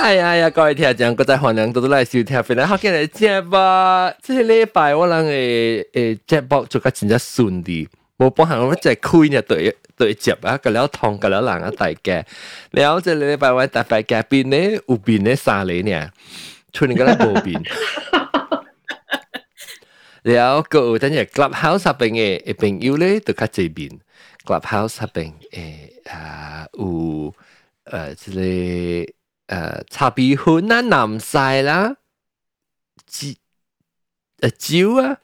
哎呀呀，各位听众，各位欢迎到到嚟收听，本来好见嚟节目，即系礼拜我人诶诶节目做得真正顺利，冇帮行我只开呢对对接啊，个了通个了人啊大家，然后即系礼拜我特别嘉宾呢，有边呢三嚟呢，出年个咧冇边。然后个有等阵 Clubhouse 入边嘅朋友咧，都较这边 Clubhouse 入边诶啊有诶即系。 诶茶比粉啦、南晒啦、椒诶椒啊，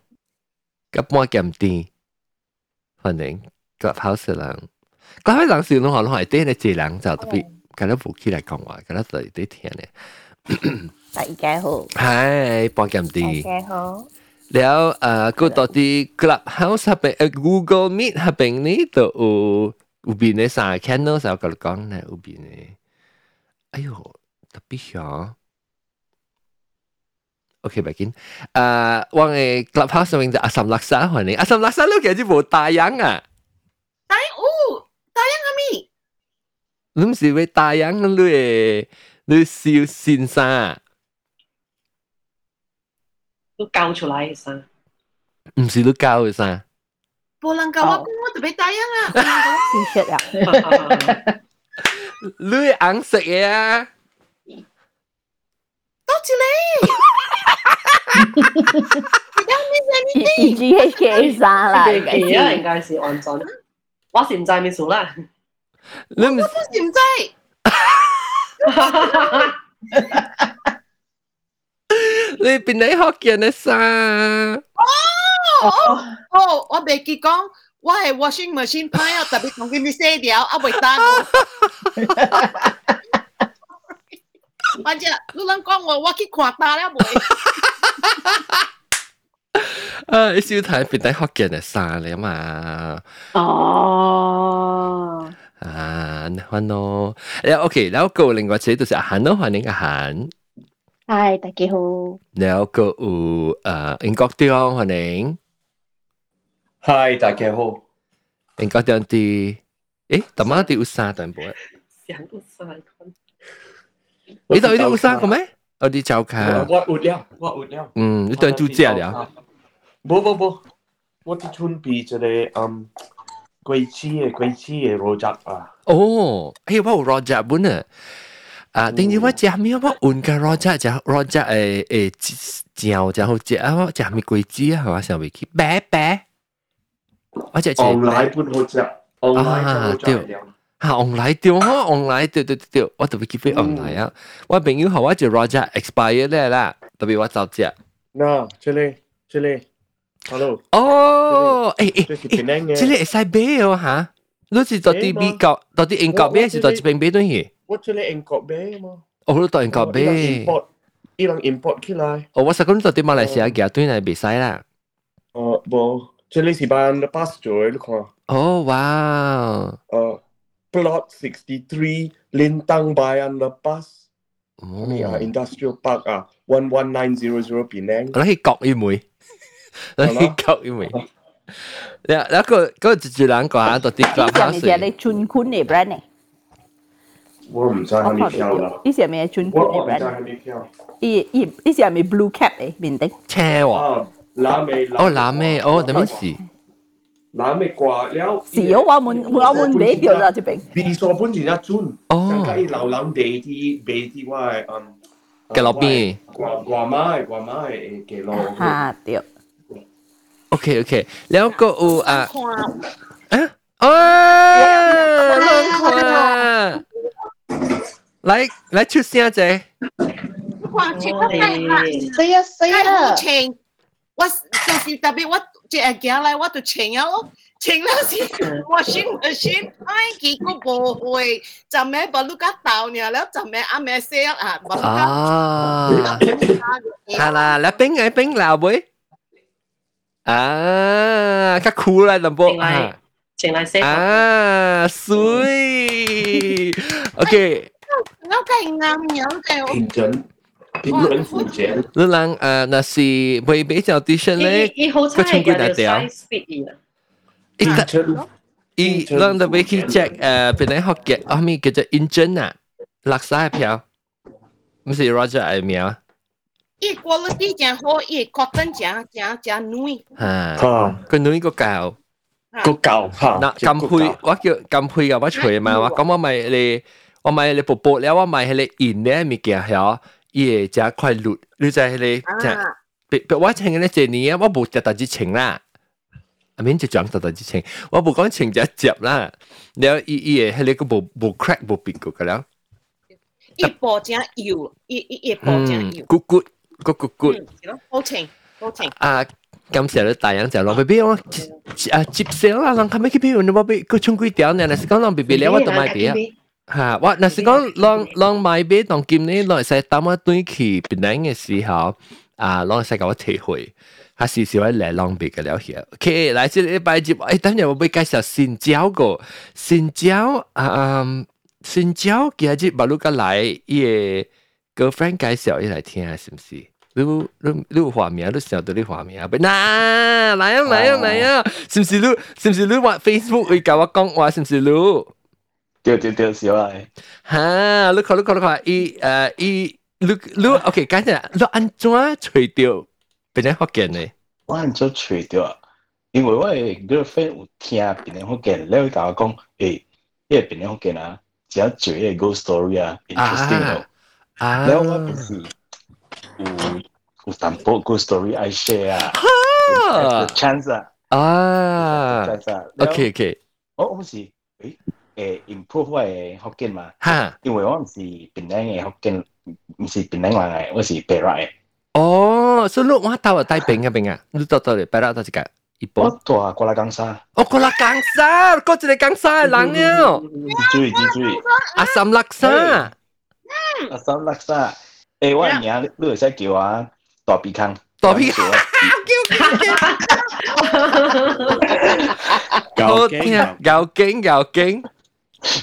夹半咸甜，反正个好食人。个好人笑拢话拢系啲咧，济人就特别，咁样无起来讲话，咁样就啲听咧。大家好，系半咸甜。大家好。แล้วเอ่อก็ตอนที่ Clubhouse 入边诶 Google Meet 入边呢就有有边咧三 channel 就讲讲咧有边咧，哎呦特 别吓。OK，唔紧。诶，我嘅 Clubhouse 上面就阿岑laksa 系你，阿岑 laksa 你其实冇大洋啊？大哦，大洋系咪？你唔是为大洋你诶你笑先生？都教出来嘅声。唔是都教嘅生？冇人教我讲我特别大洋啊！知识啊！你硬食嘢啊？ 多谢你。已经系 K 三啦，记记啊，应该是按准。我是唔知咩数啦。你唔我都是唔知。你边你学嘅呢生？哦哦，我未记讲，我系 washing machine 派啊，特别同佢哋写掉，啊未单。 反正你能讲我，我去看大了未？呃，你小睇邊啲福建嘅衫嚟嘛？哦，啊，係咯，誒，OK，然後個另外一就是阿韓咯，歡迎阿韓。嗨，大家好。然後個有誒英國地方歡迎。嗨，大家好。英國地方啲，誒，點解啲有衫等唔？想唔曬。你度呢啲有三个咩？我啲照卡。我活了，我活了。嗯，你对住只了。不不不，我啲准备就系嗯贵子嘅贵子嘅罗杂啊。哦，诶，我有罗杂本啊。啊，等于我食咩？我换个罗杂，食罗杂诶诶酱，然后食啊，我食咩贵子啊？系嘛？上未去白白。我食食。昂奶本好食，昂奶啊，就好对。 吓，昂奶对呵，昂奶对对对对，我特别记得昂奶啊！我朋友话我就 Roger expire 咧啦，特别我就食。嗱，这里这里，hello。哦，诶诶这是边样嘅？这里会使买哦吓！你是到啲美国，到啲英国买，是到啲边买东西？我这里英国买嘛。哦，你到英国买。伊人 import 起来。哦，我实讲到啲马来西亚嘅对嚟未使啦。哦，无，这里是办的 pass 咗，你看。哦，哇！呃。 plot 63 Lintang Bayan Lepas oh. ni ah Industrial Park ah 11900 Penang 你係國語梅，你係國語梅。你那個嗰個自住冷個嚇，到啲白花水。呢隻你轉款嚟 brand 嚟？我唔知係咪票啦。呢隻係咪轉款嚟 brand？我唔知係咪票。依依呢隻係咪 blue cap 嚟？面頂。車喎。拉尾。哦，拉尾，哦，點樣事？南美挂了。是我我们我们买掉啦，这边。 Bisa pun tidak cun. 哦。Kaya laulang day di bay di wa um. 嘅落边？挂挂麦挂麦诶嘅落。吓对。 OK OK，แล้วก็อูอ่ะ 看。啊，哦，两款。嚟嚟出声啫。哇！切得太快，死啊死啊！情，我就是特别我 只系行嚟，我就情啊咯，情了是我先我先，哎，结果无会，就咩把路家到呢，แล้ว就咩阿咩写啊，把路家。啊，系啦，แล้วเป็นไงเป็นแล้วเว้ยอ่าก็คูลเลยลำโพงอ่ะ 情嚟写。啊，水，OK。我系啱样嘅。认真。 认真付钱。你人诶，那是未比较 audition 咧，伊好彩系有 size fit 伊啦。认真。伊人特别去 check 诶，边啲学嘅，后面叫做 engine 啊，落晒票。 唔是 Roger 嘅名，伊 quality 真好，伊 cotton 真真真软，吓，吓，个女个教，个教吓，嗱金配，我叫金配嘅，我除嘛，我咁我咪你，我咪你薄薄了，我咪系你现咧物件系， 伊会加块绿，你就系你就。啊，别别我请嘅咧，这年我冇特特之情啦，阿面就讲特特之情，我冇讲情就一接啦。然后伊伊嘅系你个冇冇 crack 冇变过嘅啦，伊薄真油，伊伊伊薄真嗯油， ，good good good good good，嗯，系咯，好情好情，啊，感谢你大人就攞 B B 我啊接上啦，人后尾佢边你冇俾佢冲几条呢？嗱，是讲人 B B 了，我都买俾啊。 嚇！我嗱是講啷啷買俾當今呢，來使當我對去別人嘅時候，啊，啷使甲我體會，還是少嚟啷別嘅了解。OK，來這禮拜節，誒，等陣我俾介紹新椒個新椒啊，新椒今日馬路個來，伊個 girlfriend 介紹伊來聽下，是唔是？你你你有畫面，你想到你畫面啊？嗱，來啊来啊来啊！是唔是你？是唔是你話 Facebook 會教我講話？是唔是你？钓钓钓小啊！哈，look，look，look，look，伊，呃，伊，look，look，OK，讲一下，你安怎垂钓？别人福建嘞？我安怎垂钓啊？因为我个 friend 有听别人福建聊打工，哎，因为别人福建啊，只要垂个 ghost story 啊，interesting 哦。啊啊。那我不是，有有散步 ghost story I share 啊？啊。Chance 啊！啊。Chance 啊！OK，OK。我我不是。哎。诶 improve 我嘅福建嘛，哈，因为我唔是别人嘅福建，唔是别人人嘅，我是白人嘅。哦，所以你我到啊带兵嘅兵啊，你到到嚟摆到到一个一我波，住啊过来江沙，哦，个啦江沙，个一个江沙嘅人了，注意注意。阿三六沙，阿三勒沙，诶，我嘅名你会使叫我大鼻坑，大鼻坑，我听有劲有劲，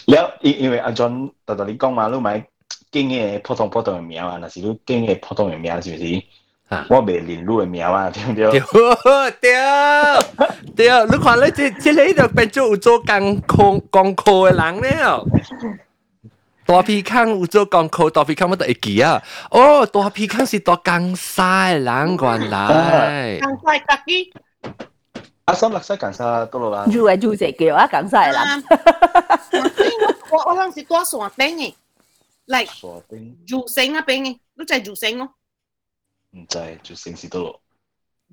了因因为阿 John 特特你讲嘛，你买经嘅普通普通嘅名啊，若是你经嘅普通嘅名是唔是？啊我未练你嘅名啊，对唔对？对对对，你看你这这里就变做有做工课工课嘅人了。大皮康有做工课，大皮康我都会记啊。哦，大皮康是大江沙嘅人原来。更快特啲， 阿三勒沙江沙多咯啦，住嘅住食叫啊，讲晒啦。我我嗰阵时多山顶嘅，嚟傻丁住城嗰边嘅，都就系住城咯。唔知就城市多咯。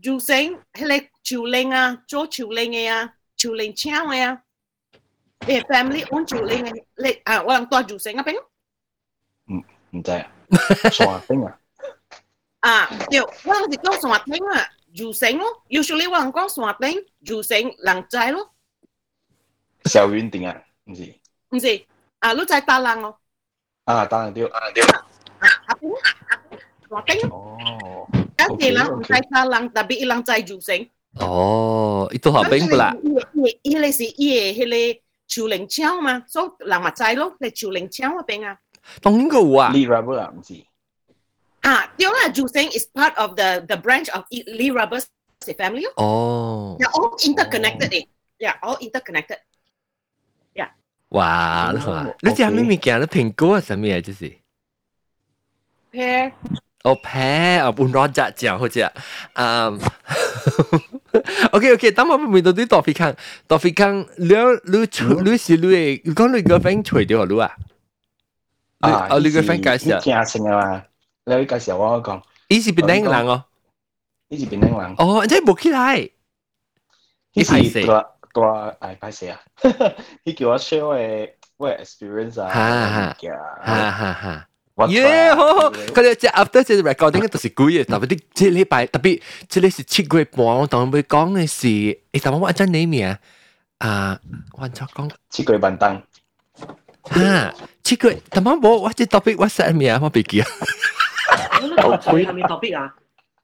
住城系你潮领啊，做潮领嘅啊，潮领枪嘅啊，你 family own 潮领嘅，你啊，我能多住城嗰边唔知啊，傻丁啊，啊，对，我嗰阵时多山顶啊， 住城咯，usually 我能讲山顶住城人仔咯，小云顶啊，唔是唔是啊，你在大浪咯，啊，当然对，啊对。啊，下边山顶，哦，有啲人唔在大浪，特别一人在住城。哦，伊都学兵不啦？伊伊你是伊嘅迄个潮领枪嘛，所以人咪知咯，你潮领枪嗰边啊。当然个有啊。 Lee Rubber 啊，唔是。 啊，对啦，住城 is part of the the branch of Lee Roberts family 咯哦， ，they're all interconnected 嘅，yeah all interconnected。哇，你看，你知咩物件？你苹果系什么嘢？就是。 pair 哦，平啊，半罗扎酱好似啊，嗯，OK OK，等我问到啲多菲康，多菲康，你你除你是你嘅，如果你个 friend 除掉你啊，你啊，哦，你个 friend 介绍，惊性啊嘛， 你介绍我讲，伊是边顶人哦，呢是边顶人，哦，即系冇起来，呢呢排死是多多诶歹势啊，呢叫我 share 我嘅我嘅 experience 啊，哈哈哈哈哈。我耶，好好，佢哋即系 after 即系 recording 都是几嘅，特别啲即系礼拜特别即系是七月半，我同佢讲嘅是，诶，但我按照你名啊，我按照讲。七句笨灯，哈，七月，但我冇，我只 topic 我写咩啊？我未记啊。 佢系咪 topic 啊？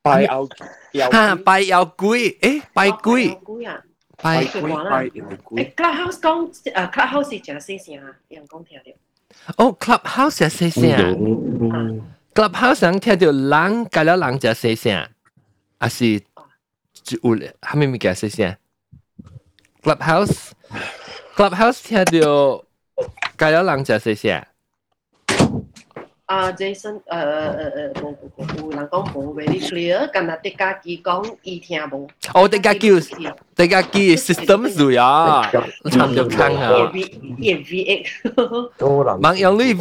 拜牛有哈，拜有鬼，诶，拜鬼，鬼啊！拜佢讲啦。诶，Clubhouse 讲诶 Clubhouse 是真细声啊，有人讲听到。哦，clubhouse 系细声，clubhouse 想听到人，隔了人就细声，还是有系咪物件细声？clubhouse，clubhouse 听到隔了人就细声。 啊 ，Jason，诶诶诶诶，冇冇冇，有人讲冇 very clear，今日啲家己讲伊听冇。哦，啲家叫啲家叫 system 做呀，差唔多坑啊。也 V eight，都能。mặc用你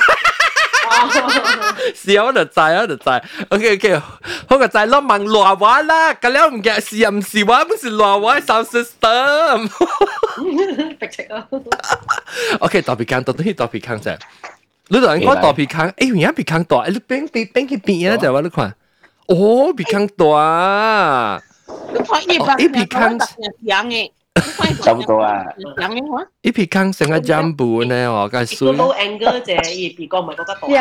เสียวเดือดใจเดือดใจโอเคโอเคเขาก็ใจแล้วมังหลัววะล่ะก็แล้วมึงแกเสียมสิวะมึงสิหลัววะซาวซิสเตอร์โอเคต่อไปครั้งต่อที่ต่อไปครั้งจ้ะรู้ตัวนี้ก็ต่อไปครั้งเอ้ยอย่างไปครั้งต่อไอ้ลูกเป้งไปเป้งกี่ปีนะจ้ะวะลูกขวานโอ้ไปครั้งต่อลูกพ่านอีกแบบเนี่ยเขาตัเสียงเอง 差不多啊。人嘅話，一皮坑成個 jump 呢，我嘅水。low angle 啫，而別個唔係嗰個。有。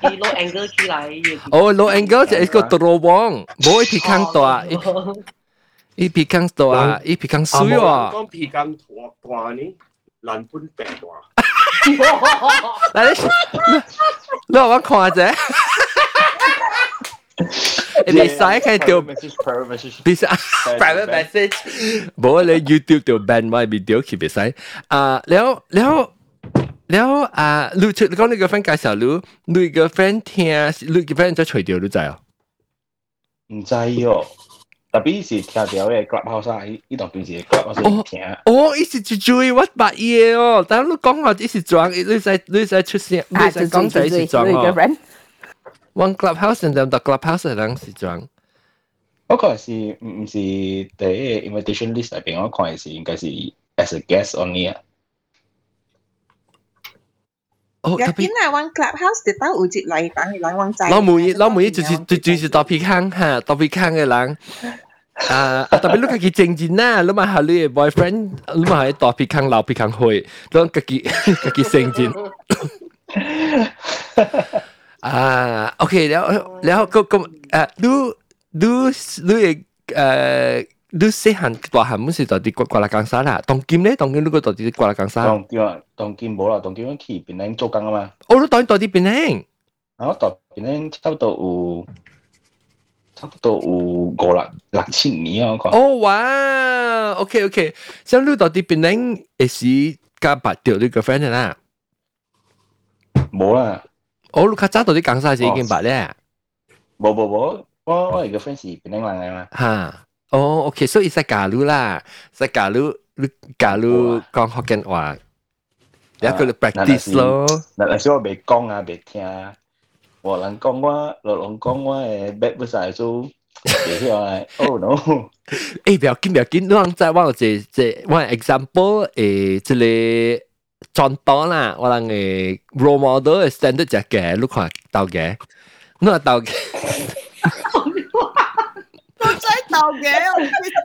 啲 low angle 起嚟。哦，low angle 就係個 draw wang，冇一皮坑大，一皮坑大，一皮坑水喎。講皮坑大呢，人本病大。嗱你，你話我看啫。你使佢条 private message bisa private message 冇你 YouTube 条 ban 我 video 佢别使啊แล้วแล้วแล้วอ่าลูก你讲你个 friend 介绍你你个 friend 听你个 friend 就除掉你知啊唔知喎，特别是听到嘅 clubhouse 啊，呢度平时 clubhouse 听。哦，一时就注意我白嘢哦，但系你讲话一时装，你使你使出声，你使讲就一时装哦。 One clubhouse 然后到 clubhouse 系两时装。嗰个系唔唔是第一 invitation list 入边，我看系是应该是 as a guest only 啊。哦，入边系玩 clubhouse，特登有节嚟等你嚟玩仔。攞每攞每就是就就是特别坑吓，特别坑嘅人。啊，特别你家己正经啦，你咪系你嘅 boyfriend，你咪系特别坑闹别坑去，你家己家己正经。 啊，OK，然後然後咁咁誒，你你你誒，你細漢大漢唔是到啲刮刮啦江山啦，當今咧當今你個到啲刮啦江山。當今啊，當今冇啦，當今去檳城做工啊嘛。我都當到啲檳城，我到檳城差唔多有，差唔多有五六六七年啊，我講。哦哇，OK OK，咁你到啲檳城係時加八條你個 friend 啦。冇啦。我你较早到啲江沙时已经白咧。冇冇冇，我我系个 friend 是边咧人嚟嘛。吓。哦，OK，所以使假如啦，使假如你假如讲福建话，你一个 practice 咯。嗱，嗱，所以我未讲啊，未听啊。我人讲我，老人讲我诶，bad 不晒都未晓啊。Oh no！诶，不要紧，不要紧，你讲再我这这我 example 诶，这里 转档啦，我人诶 role model standard 只嘅，你看到嘅，你话到嘅。真斗嘅，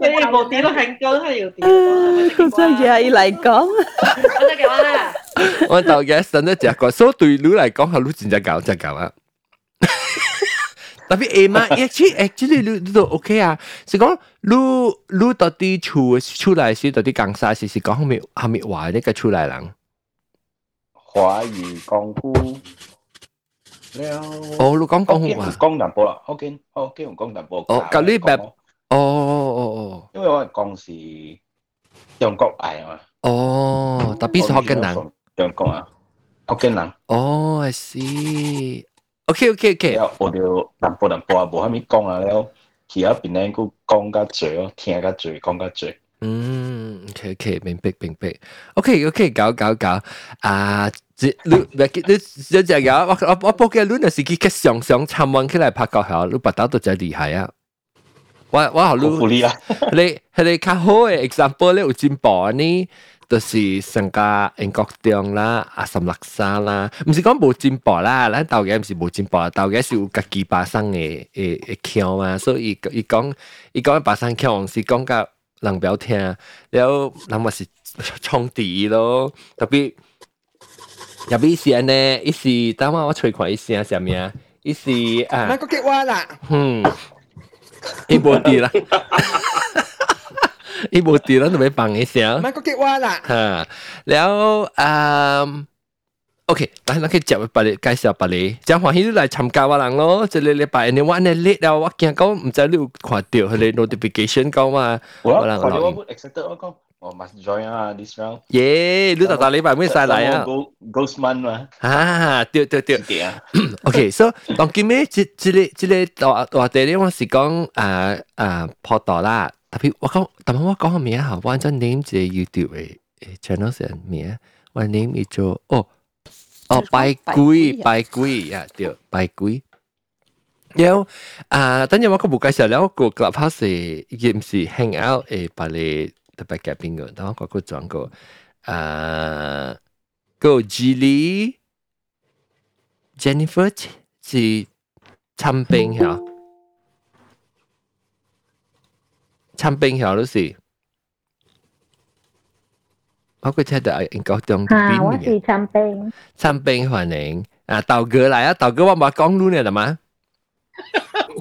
你冇点都系讲系要点？佢真系要嚟讲，我得嘅话啦。我到嘅 standard 只个，所以对你嚟讲系你真正搞真搞啊。特别诶嘛，actually actually 你你都 OK 啊，是讲你你到底出出来时到底讲啥事？是讲后面后面话呢个出来人。 華語功夫了。哦，你講功夫啊？講淡薄啦，福建福建用講淡薄。哦，哦哦哦。因為我係講是中國嚟嘛。哦，特別是福建人。中國啊，福建人。哦，I see。OK OK OK。我哋淡薄淡薄啊，無蝦米講啊，了其他邊咧佢講較濟哦，聽較濟，講較濟。嗯，OK OK，明白明白。OK OK，搞搞搞啊！你你你你只有我我我報嘅你那是佢嘅上上參運起來拍教校，你不打到真厲害啊！我我好你啊！你係你較好嘅 example 咧有進步呢，就是上加英國中啦、阿什勒沙啦，唔是講冇進步啦，咱道嘅唔是冇進步，道嘅是有家己把生嘅嘅嘅腔嘛，所以伊講伊講把生腔是講甲。人不要听，后那么是冲敌咯，特别入边时呢，一时等下我催款一时啊，什么啊？一时啊，那个给我啦，嗯，一波地啦。一无伫咱就要放一声，买个给我啦。然后啊。OK，但係可以接俾你介紹俾你，將歡喜你嚟參加我人咯。即係禮拜你話你 late 了，我驚講唔知你有看到佢哋 notification 講嘛。我我我 accept 我講我 must join 啊，this round。耶，你大大禮拜咩晒嚟啊？Go Ghostman 嘛，啊，對對對。幾啊？OK，所以當今咩即即個即個大大地咧，我是講啊啊破道啦。特別我講，但係我講個名嚇，我真 name 隻 YouTube 嘅 channel 成名，我 name 叫做哦哦拜鬼拜鬼呀，对拜鬼。有啊，等阵我个冇介绍了，个 clubhouse 亦唔是 hang out 诶，把你特别夹边个，等我个个转个啊个 Gilly Jennifer 是参兵吓，参兵吓都是。 我个车就系应该当啊，我边嘅是参兵，参兵欢迎啊，豆哥嚟啊，豆哥我冇讲luôn nè là mà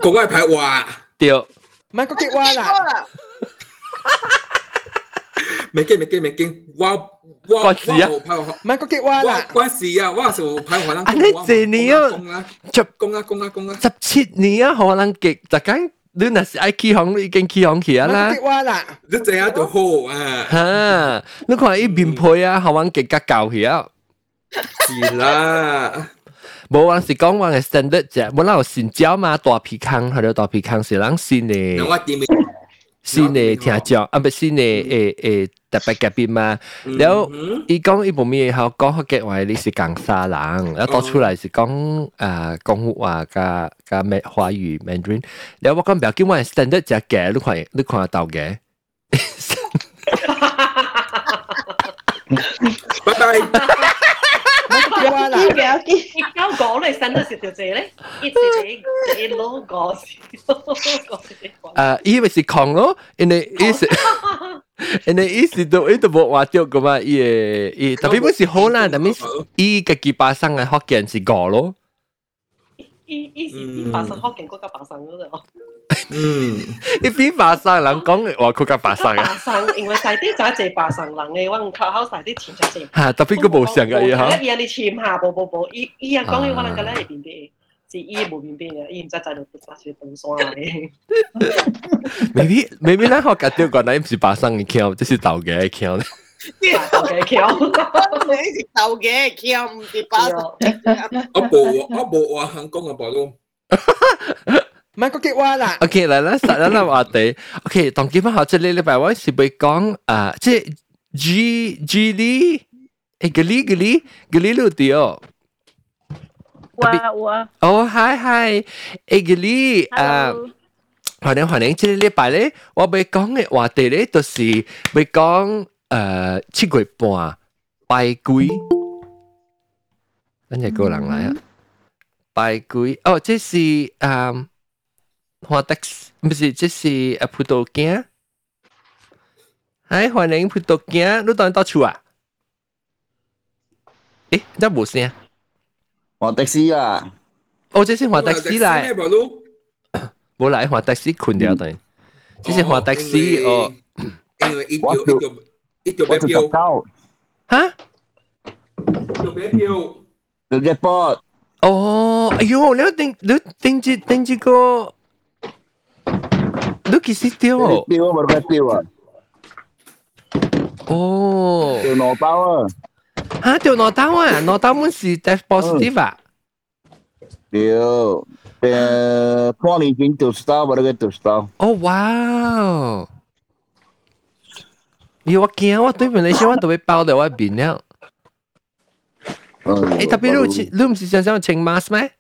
嗰个系排话，对。唔系个激蛙啦，未惊未惊未惊，哇哇关事啊哇排话，唔系个激蛙哇啦，关事啊，哇时排华啦，啊你这年啊公啦就公啦公啦公啦，十七年啊，可能极就紧 你若是爱起行，你已经起行起啊啦唔系个激。蛙啦，你这样就好啊，哈，你看伊面配啊，好玩极加教起啊。是啦，无话是讲话嘅 standard 啫，冇那有新椒嘛，大皮康，系咯，大皮康是人新那嘅我点新嘅听讲，啊唔新嘅诶诶 特别夹边嘛。然后伊讲伊部面后讲好嘅话，你是港沙人，然后多出来是讲诶广府话加加咩华语 Mandarin。然后我讲唔要叫我 standard 只嘅，你看你看得到嘅。拜拜， 唔系个激蛙啦，嘅有啲而家讲你新咗条条字咧，一字字字 logo 诶，伊咪是狂咯，因为伊是。因为伊是都伊都无话掉噶嘛，伊诶伊特别不是好啦，但系伊嘅几把生嘅福建是个咯。依依时啲白神学劲嗰个白神嗰度， 嗯，伊边把生人讲嘅话，佢嘅把生白啊，神因为晒啲就系只白神人嘅，我唔靠口晒啲钱就钱。吓特别佢冇上嘅嘢吓。伊你签下报报报，伊伊人讲嘅我能够咧系边啲？是伊冇边边嘅，伊唔知在度打住动山嘅。 maybe maybe 咧，我夹掉个嗱唔是把生嘅桥，即是豆嘅桥咧。嘅桥，你是豆嘅，桥唔是巴我冇我冇话香港嘅报道， 唔系个激蛙啦， OK，嚟啦，实啦啦话题。OK，当今日学即系呢礼拜我是会讲啊，即系 G G 哩，诶嗰哩嗰哩嗰哩路掉。我我哦，嗨嗨，诶嗰哩啊。 ，hello，欢迎欢迎！即个礼拜咧，我要讲嘅话题咧，就是要讲诶七月半拜鬼。等阵个人嚟啊！拜鬼哦，这是诶 华德斯，唔是，这是诶葡萄镜。嗨，欢迎葡萄镜，你当到处啊？诶，得冇声。我的士啊，哦，这是华德斯嚟咩，报道？冇嚟华德斯困掉等。这是华德斯哦。因为一条一条一条我咩票，就十九，吓？一条咩票，你只波，哦，哎呦，你顶你顶住顶住个， 你几时掉？标啊，冇得标啊，哦，条攞包啊，吓掉攞刀啊，攞刀们是 test positive 啊？条诶半年前条刀冇得条刀，哦，哇！咦，我惊我对面你先我都会包到我边了。诶，特别你有穿你唔是想想穿 mask 咩？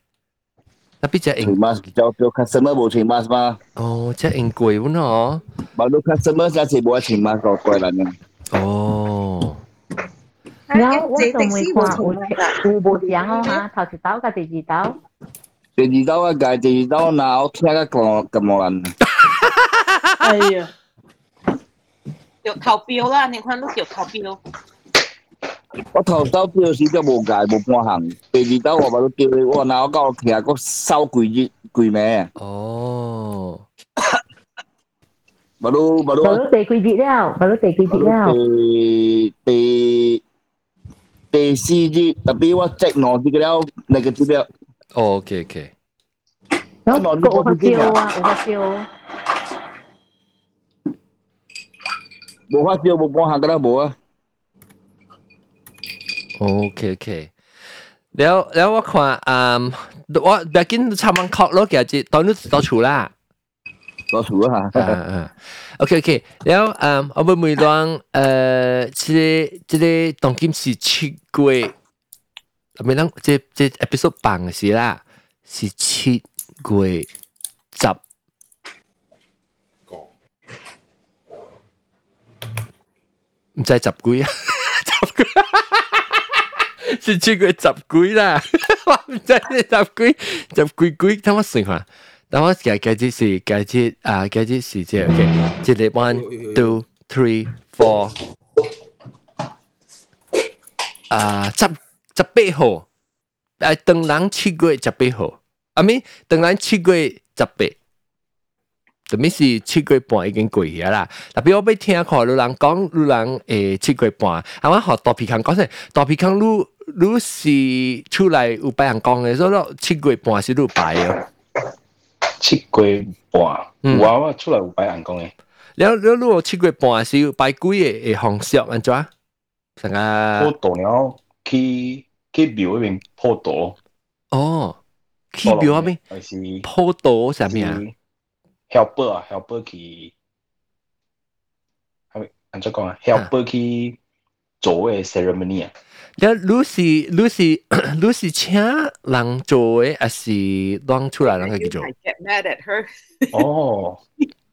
特别只穿应 mask 就就 customer 冇穿 mask 嘛，哦，只应贵喎喏。冇到 customer 就系冇穿 mask 个贵人啊，哦，然后我仲未看有有无相哦哈，头一刀甲第二刀，第二刀啊，介第二刀嗱，我听个咁咁冇人，哎呀，有投标啦，你看都有投标。 我头刀标时都冇介冇半行，第二刀我冇得叫你，我嗱我讲其实个收贵热贵咩，哦，冇到冇无到。咗第几节了，无咗第几节了，第第第四节，特别我积攞啲嘅了，那个资料，哦，OK OK，然后个有发烧啊，有发烧， 无法少无半行噶啦无啊。 O K K，了了我看啊，我畢竟差唔多確咯，其實當你到處啦，到處啦嚇。嗯嗯，O K O K，了嗯，我每每當誒，即個即個當今是七月，每當即即 episode 放嘅時啦，是七月十。唔知十幾啊，十幾。是七月十幾啦，我唔知你十幾十幾幾，等我算下。等我計計啲是計啲啊計啲是即係 OK，即係 one two three four. 啊十十八號，誒當人七月十八号，啊咪當人七月十八。特別是七月半已经过去啦，特别我俾聽看有人讲，有人诶七月半，啊我學大皮康讲说，大皮康愈你是出来有白人讲诶说咯七月半是你有白诶七月半娃娃出来有白人讲诶了了如果七月半是有白鬼诶诶方式安怎？啊么啊刀 keep 那边破刀哦去庙那边？you i mean 啥啊？help 啊，Help 去安怎讲啊？help 个 ceremony 了，你是你是你是请人做嘅，还是乱出来人嘅做？ I get mad at her。哦，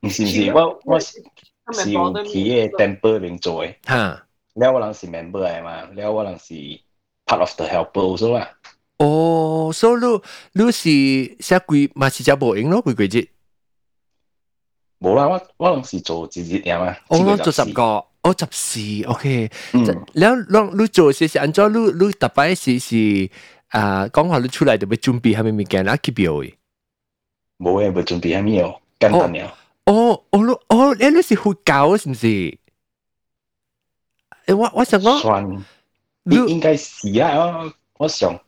唔是唔是，我我是是有去嘅 temple 边做嘅。吓，了我人是 member 嚟嘛，了我人是 part of the helper 所啦。哦，所以你你是写几嘛是只无影咯，几几节？冇啦，我我人是做自己嘢嘛。哦，做十个， 哦十四，OK。แล้วลอง你做些是按照你你特别是是啊，讲话你出来就要准备系咪物件啊？去表嘅。冇嘅，冇准备系咩哦，简单嘅。哦，哦，你哦，你你是佛教是唔是？诶，我我想讲，算，你应该是啊，我我想。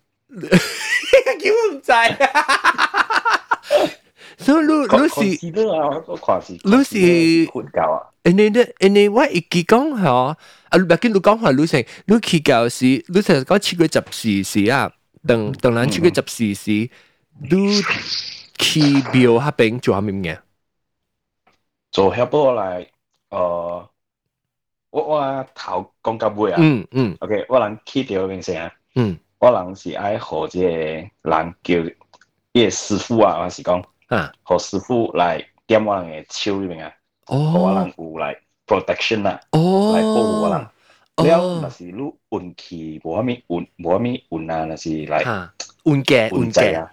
叫我唔知 啊。所以你你是，你是佛教啊？誒你你誒你我一記講嚇，啊你別見你講話你成，你去教時，你成日講七月十四時啊，等等人七月十四時，你去廟嗰邊做下咩嘢？做 helper 嚟，誒，我我頭講到尾啊，嗯嗯，OK，我人去到嗰邊先啊，嗯，我人是愛學即個人叫呢個師傅啊，我是講。啊，和师傅来点我人的手里面啊，哦，我人有来 protection 啊，哦，来保护我人。了，那是如运气，无啥物运，无啥物运啊，那是来运气，运气啊，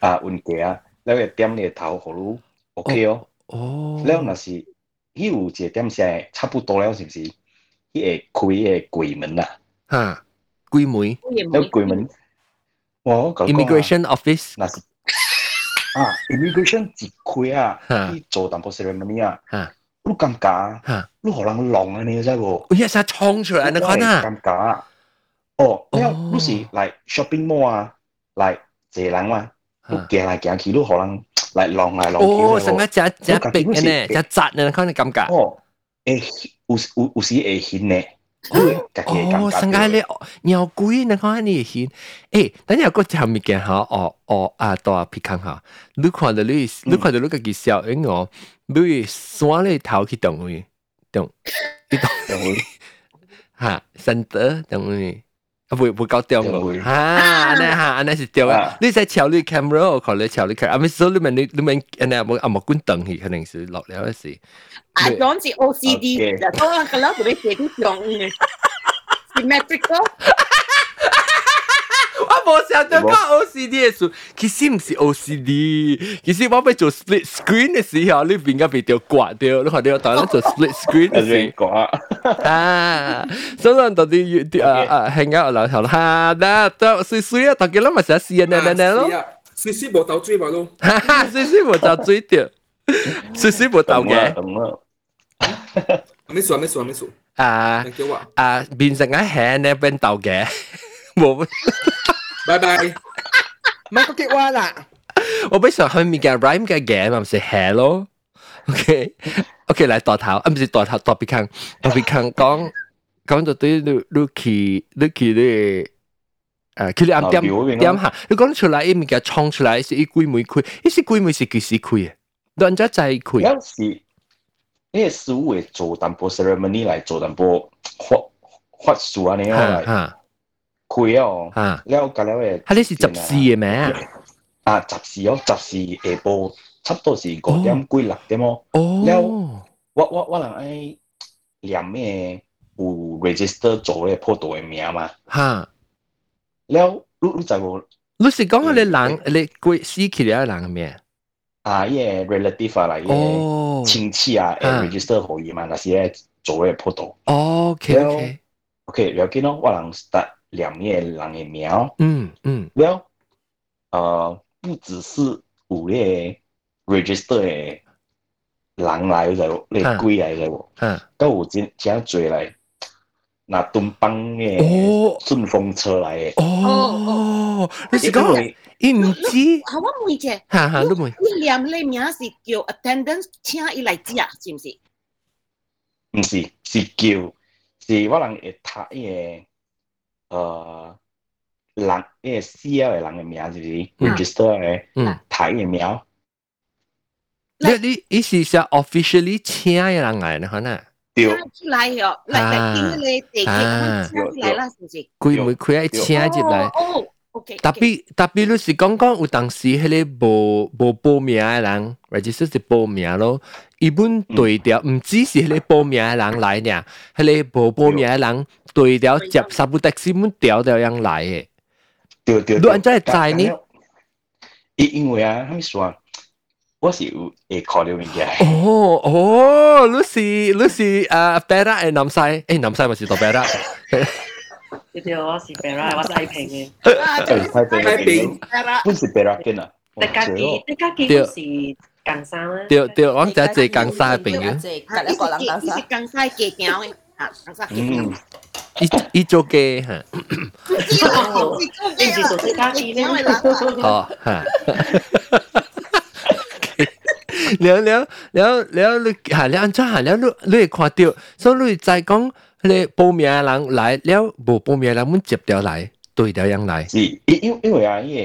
啊，运气啊，了个点你的头，好如 OK 哦，哦，了那是伊有一个点下差不多了，是不是？伊会开个鬼门呐，哈，鬼门，那鬼门，哇，immigration office，那。啊，immigration 一开啊，去做淡薄 ceremony 啊，你尴尬啊，你互人弄啊，你知无？一下冲出来，你看啊，尴尬啊！哦，你你是嚟 shopping mall 啊，嚟坐人嘛，你行来行去，你互人嚟弄来弄去。哦，成个只只逼嘅呢，只窄呢，看你尴尬。哦，诶，有有有时会显呢。 哦，成个你鸟龟，你看你显，诶，等下个条物件吓，哦哦啊，多皮康吓，你看到你，你看到你个嘅小因我，你山你头去动位，动，你动动位，吓，神德动位， 啊唔唔够动位，吓，你吓，安尼是对啊，你在调你 camera，我看你调你 camera，啊，咪所以你咪你你咪，安尼冇啊冇关灯去，可能是落了一时。啊，讲是 OCD，就当然个啦，佢哋写啲种嘅，symmetrical。 我冇想到讲 OCD 嘅事，其实唔是 OCD，其实我要做 split screen 嘅时候，你边个被掉刮掉，你看到当然做 split screen 嘅时候，啊，所以到底要啊啊 hang out 楼头啦，嗱，都水水啊，大家谂咪成日试啊，呢呢咯，水水冇斗嘴嘛咯，哈哈，水水冇斗嘴掉，水水冇斗嘅。咩数啊？咩数啊？咩数？啊啊，变成一 hand 呢边斗嘅， 冇。拜拜。唔係個結話啦。我不想去面嘅 rhyme 嘅嘅，咪係 hello。OK，OK 嚟大頭，啊唔是大頭，大鼻坑，大鼻坑講講到對你你去你去你。誒，佢哋暗點點下，你講出來，伊物件創出來是伊鬼妹開，伊是鬼妹是幾時開嘅？人家在開。有時呢個師傅會做淡薄 ceremony 嚟做淡薄法法術啊，你嚟開哦，了隔了嘅。佢哋是集市嘅咩？啊，集市哦，集市下晡差不多是五點幾六點哦。哦。了，我我我人愛念咩有 register 做咧破度嘅名嘛。嚇。了，你你知無？你是講你人你鬼死去了人咩？啊，伊個 relative 啊，伊個親戚啊，會 register 可以嘛？那是咧做咧破度。哦，OK OK OK，了解咯，我人 start 两面狼的苗。嗯嗯，Well，呃，不只是五月 register 的狼来在，那龟来在，嗯，到我今今嘴来，那东邦的顺风车来的。哦哦，你是讲印机？啊，我问一下，哈哈，你问，你两面苗是叫 attendance 请伊来接，是不是？唔是，是叫，是我人会读伊个。呃，人伊个死咗嘅人嘅名，就是 register 嘅，嗯，睇嘅名。你你伊是写 officially 请嘅人嚟呢？可能？对，来哦，来来听你地铁请来啦，是唔是？佢每佢爱请入来。哦，OK。特别特别，你是讲讲有当时迄个无无报名嘅人，或者是报名咯。 伊本对调，唔只是迄个报名嘅人来呢，迄个无报名嘅人对调接差不多是本调调样来嘅。对对。你安怎会知呢？因因为啊，他们说。我是有会考虑物件。哦哦，你是你是诶 Perak 诶南西，诶南西咪是到 Perak。对对，我是 Perak，我是太平嘅。太平，本是 Perak 嘅啊。大家几大家几都是 江山啊。对对，我就系江山嘅朋友。隔一个人江山，江山嘅行嘅，啊，江山嘅。伊伊做嘅吓。你是做啲家己咧？哦吓。了了了了，你系你安怎系了？你你会看到，所以你再讲你报名嘅人来了，无报名嘅人，阮接掉来，对掉样来。是，因因因为啊，伊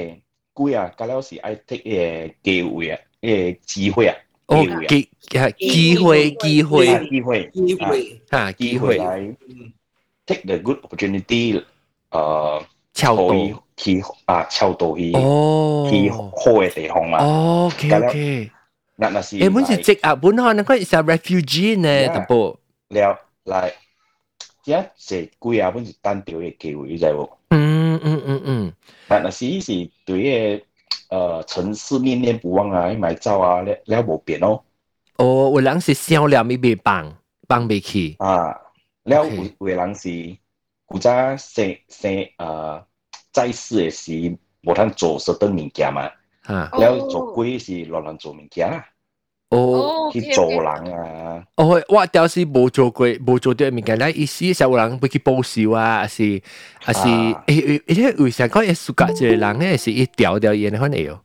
个鬼啊，甲了是爱 take 个机会啊， 个机会啊。哦，机系机会，机会，机会，机会，吓机会来 take the good opportunity，诶，撬到去啊，撬到去哦，去好嘅地方啊。哦，OK OK。那那是诶，本是积压本可能佢系 refugee 呢，淡薄。了来，即系是贵啊，本是单调嘅机会，你知无？嗯嗯嗯嗯。那那是是对个 呃城市念念不忘啊，买照啊，了了无变哦。哦，有人是少了咪被放，放未去。啊，了有有人是古早生生呃在世诶时无通做實等物件嘛。啊，了做鬼是落人做物件啦。哦，去做人啊！哦，我屌是冇做過，冇做啲物件咧，意思就有人會去報仇啊，還是還是誒而且為啥講一暑假即係人咧是一條條嘢可能有，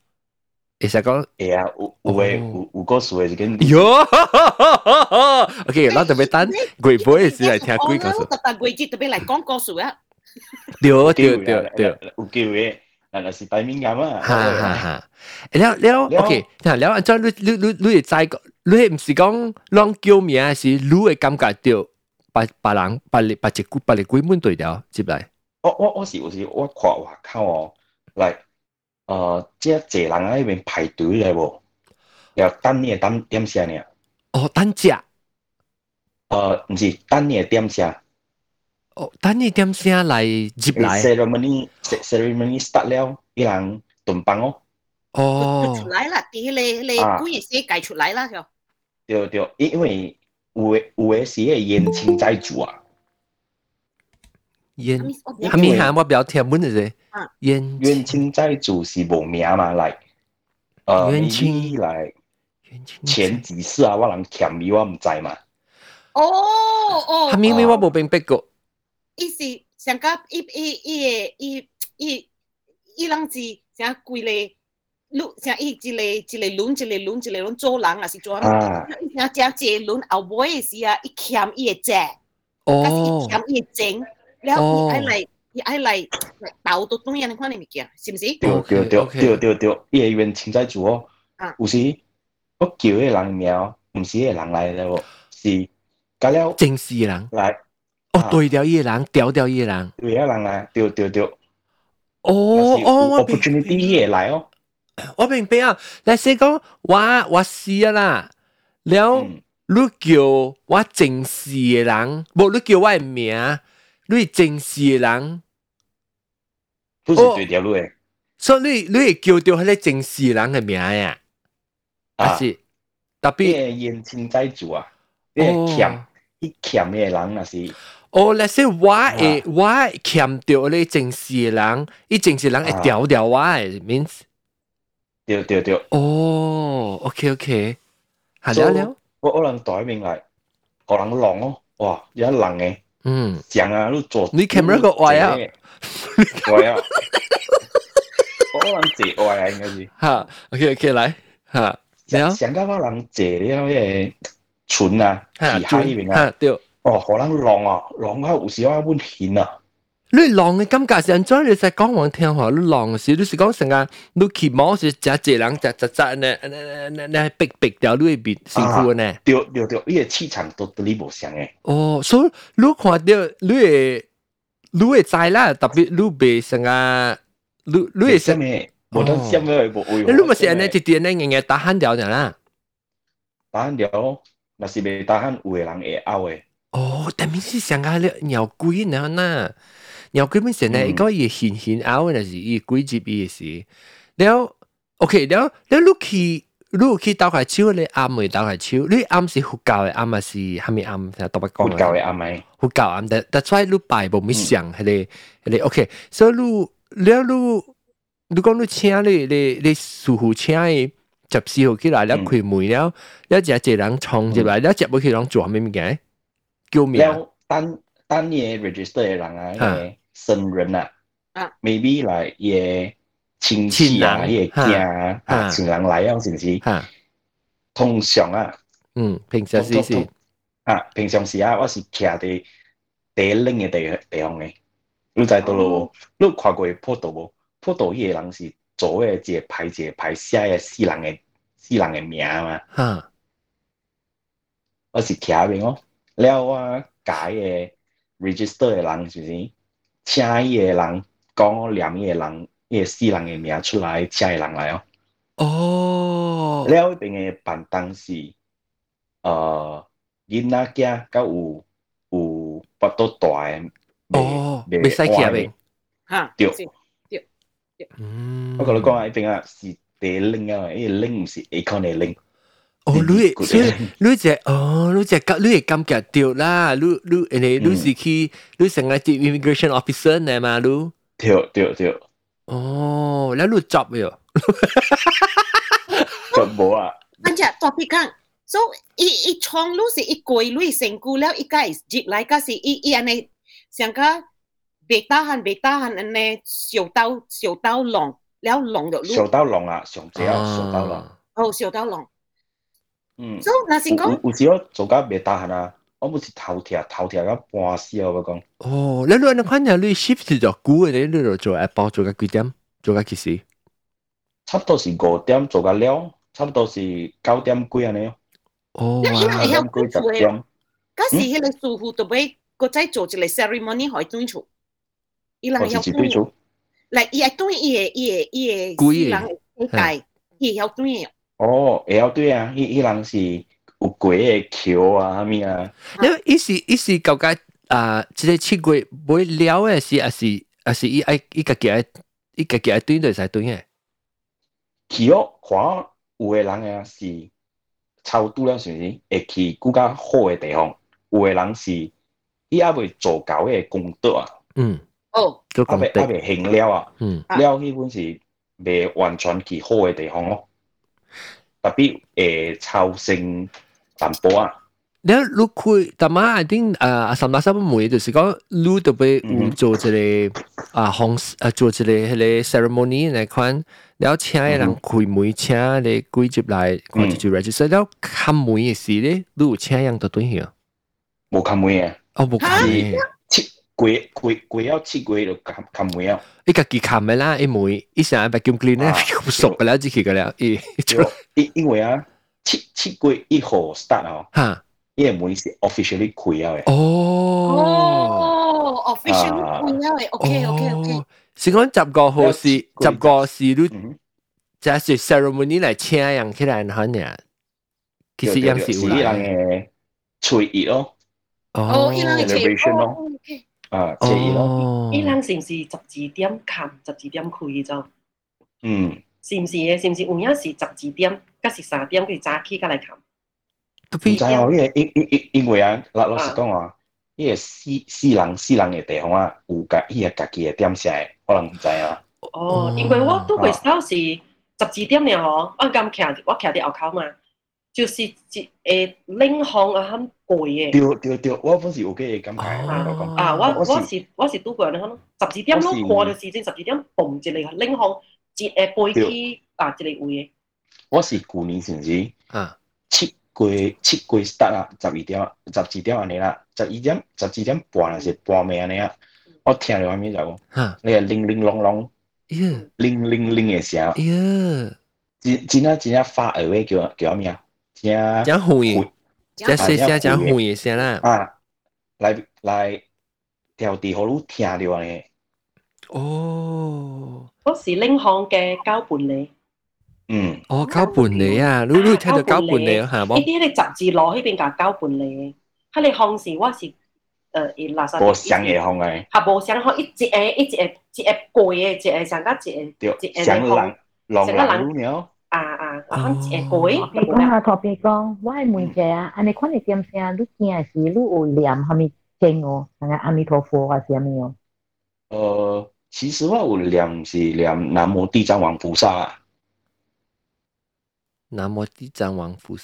會使講係啊，有有誒有有個數係跟喲，OK，嗱特別等鬼婆嘅時嚟聽鬼故事，特特鬼節特別嚟講故事啊！對對對對，有機會。嗱，是大敏感啊！哈哈哈！了了，OK，嗱，了安怎你你你你會知個？你係唔是講亂叫名，還是你會感覺到別別人別別隻別隻鬼門對調接來？我我我是有時我看外口哦，嚟誒，即係濟人喺邊排隊嚟喎，又等你等點先呢？哦，等只。誒，唔是等你點先。哦，等你点先来接来。ceremony ceremony start 了，一人蹲班哦。哦。出来啦，啲 你你古意思出来啦，就。对对，因因为有有诶是诶言情债主啊。言，阿咪喊我，主是无名嘛？来，呃，言情来，前几世啊，我人欠你，我毋知嘛。哦哦。阿咪咪，我无明白过。伊是上甲伊伊伊伊伊伊人是啥規個路像伊一个一个轮一个轮一个轮做人啊是做，啊，像只一轮后尾的时啊，伊欠伊的债，哦欠伊的整，然后伊爱来伊愛嚟嚟鬥到東人款嘅物件，是唔是？对对对对对对，伊诶原清在主哦啊。有时我叫迄個人名，毋是迄個人来的喎，是甲了正事人，來哦，对掉伊人，掉掉伊人，对个人来，对对对，哦哦，我明 opportunity 伊会来哦。我明白啊。嚟先讲，我我试啊啦，了嗯你叫我正事嘅人，无你叫我嘅名，你是正事嘅人，不是对条路诶，所以你你会叫到迄个正事嘅人嘅名呀？还啊，是特伊别？会原清在主啊，伊会欠，伊欠迄个人若是 哦，那些我会我会欠掉你正事嘅人，伊正事人会掉掉我嘅，means 对对对，哦，OK OK，系了了，我我人台面来，个人浪哦，哇，有一人诶，嗯，上啊，你做你 camera 个歪啊，歪啊，我人坐歪啊，应该是。哈，OK OK，来，哈，了，上加我人坐了迄个船啊，哈，其海边啊，哈，对。 哦，可能浪啊，浪啊有时我阮险啊，你浪嘅感觉是安怎？你使讲我听下，你浪嘅时，你是讲成个你骑毛是只只人，只只只呢呢呢呢逼逼掉你边辛苦呢？对对对，伊个气场都对你无相诶，哦，所以你看到你会你会知啦，特别你袂成个你你会成，什么？无得什么无会。你咪是安尼一啲呢硬硬打喊掉嘅啦。打了，若是袂打喊，有个人会拗诶。 哦，但系是成个你鸟龟呢呐？鸟龟本身呢，一个嘢显显拗嘅是伊龟接伊嘅事。了，OK，了了你去你去斗下手，你暗未斗下手？你暗是佛教嘅暗还是虾米暗？特别讲佛教嘅暗咪，佛教暗，但但系你拜无咪想系你系你 OK，所以你了你你讲你请你你你师傅请伊十四号起来了开门了，了一只人冲入来，了接要去人做咩物件？ 叫名。了單單嘢 register 嘅人啊，生人啊啊，maybe 來伊個親戚啊，伊個囝啊，啊親人来啊，是毋是？嚇，通常啊，嗯，平常時是啊，平常時啊，我是徛伫第一冷嘅地地方嘅，你知道咯？你有看過坡道無？坡道迄個人是做嘅一個排一個排寫嘅四人嘅四人嘅名嘛，嚇，我是徛邊哦。了我解诶 register 嘅人是是？请伊人讲两念伊人，伊诶死人诶名出来，请诶人来哦。哦，了边诶办当时，呃，囡仔甲有有巴肚大，哦，未使去啊，未，哈，对。嗯，我同你讲啊，一定啊是零啊，因零唔是 A 康嘅零。哦，你所以你只哦，你只感你会感觉到啦，你你诶你是去你成个啲 immigration officer 呢嘛，你对对对，哦，แล้ว你 job 喎，就无啊。跟住 topic 讲，so 伊伊创路是伊过路成故了，伊家接来个是伊伊安尼，上个别打闲别打闲安尼小刀小刀浪，了浪就路，小刀龙啊，上只啊，小刀龙。哦小刀浪， 嗯，所以那先講，有時我做甲袂大閒啊，我唔是頭痛，頭痛到半死我講。哦，你你你看下你 shift 就久嘅，你你做 Apple 做到幾點？做到幾時？差不多是五點做到了，差不多是九點幾安尼。哦，咁而家係幾十點？嗰時迄個師傅就俾個仔做一個 ceremony 可以轉出，伊人要轉，嚟伊係轉伊嘅伊嘅伊嘅，人係大，伊係要轉嘅。哦，会晓对啊，迄迄人是有鬼嘅桥啊，啥物啊？因为伊是伊是究竟啊，即个七月買了诶是，啊是啊是伊爱伊家己爱伊家己愛對就使對嘅。去哦，看有诶人啊是超拄了是毋是？会去更加好诶地方，有诶人是伊還未做夠嘅功德啊，嗯，哦，還未還做咁的，未行了啊。嗯，了迄本是未完全去好诶地方咯，特别诶超性淡薄啊， 你你开，但系一定诶三打三每就是讲，你特别有做一个啊红啊做一个迄个 ceremony 来看，了请嘅人开门请你归接来，看就 register 了看门嘅事咧，你有请人到对去啊？冇看门嘅，哦冇看门， 七几几几要七几就看看门啊！你家己看嘅啦，一门一成日 vacuum clean 咧，熟嘅啦，自己嘅啦，因因为啊，七七几一号 start 啊，吓。因为每是 officially 开啊嘅。哦，officially 开啊嘅，OK OK OK。是讲十个号是十个是你，即系 ceremony 嚟请人起来然后呢，其实样是有人嘅随意咯。哦，伊人嘅 celebration 咯。 啊，隨意咯。伊人是唔是十二點冚，十二點開就？嗯。是唔是嘅？是唔是有影是十二點，甲是三點佢早起甲來冚？唔知哦，因為因因因為啊，老老實講啊，呢個私私人私人嘅地方啊，有家伊個家己嘅點寫，可能唔知啊。哦，因為我都會到是十二點了哦，我咁徛我徛喺後口嘛，就是一誒領航啊很贵嘅。對對對，我本時有嘅感覺。啊，我我是我是拄過咧，可能十二點咯，過嘅時陣十二點嘣一個領航一誒背機啊一個位嘅。我是舊年甚至啊七。過七過 start 啦，十二點十二點安尼啦，十二點十二點半是半暝安尼啊。我聽到外面就，你係鈴鈴啷啷，零零零嘅聲，真真啊真啊發耳位叫叫咩啊？真真会，真细声真会嘅声啦。啊，来来条地好路听到呢。哦，嗰时领行嘅交伴你。嗯，哦，交伴你啊，你你听到交伴你啊，系冇？呢啲你杂志攞喺边架交伴你，喺你项时我是诶垃圾。无相嘅项嘅。系无相项，一只诶一只诶一只贵嘅，一只上加一只一只相人浪浪了。 啊啊，啊一只贵。我下头边讲，我系问者啊，安尼看你点声，你听是你有念系咪经哦？系咪阿弥陀佛啊？是咪哦？诶，其实我有念是念南无地藏王菩萨啊。南无地藏王菩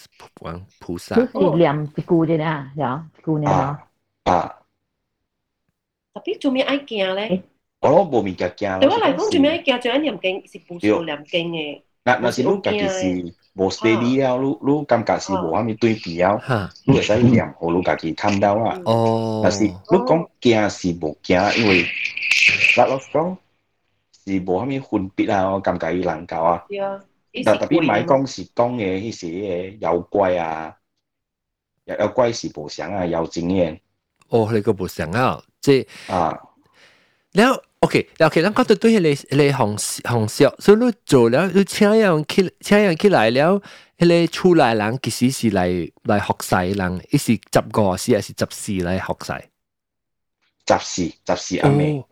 王菩萨。就是念一句啫啦，有一句呢啊啊！特别做咩爱惊咧？我冇面夹惊。对我嚟讲，做咩爱惊？做一念经是不数念经嘅。 那那是你家己是无 steady 了，你你感覺是無啥物對比了，你會使念，互你家己看到啊。哦。但是你講驚是無驚，因為老老實講是無啥物分別啊，我感覺伊難搞啊。特特別買講是講嘅迄些嘅妖怪啊，妖怪是無相啊，妖精嘅。哦，你個無相啊，即啊。แล้ OK，了解，咱讲到对迄个迄个红红烧，所以你做了，你请人去，请人去来了，迄、个出来人其实是来来学西人，伊是十个是还是十四来学西？十四，十四阿妹。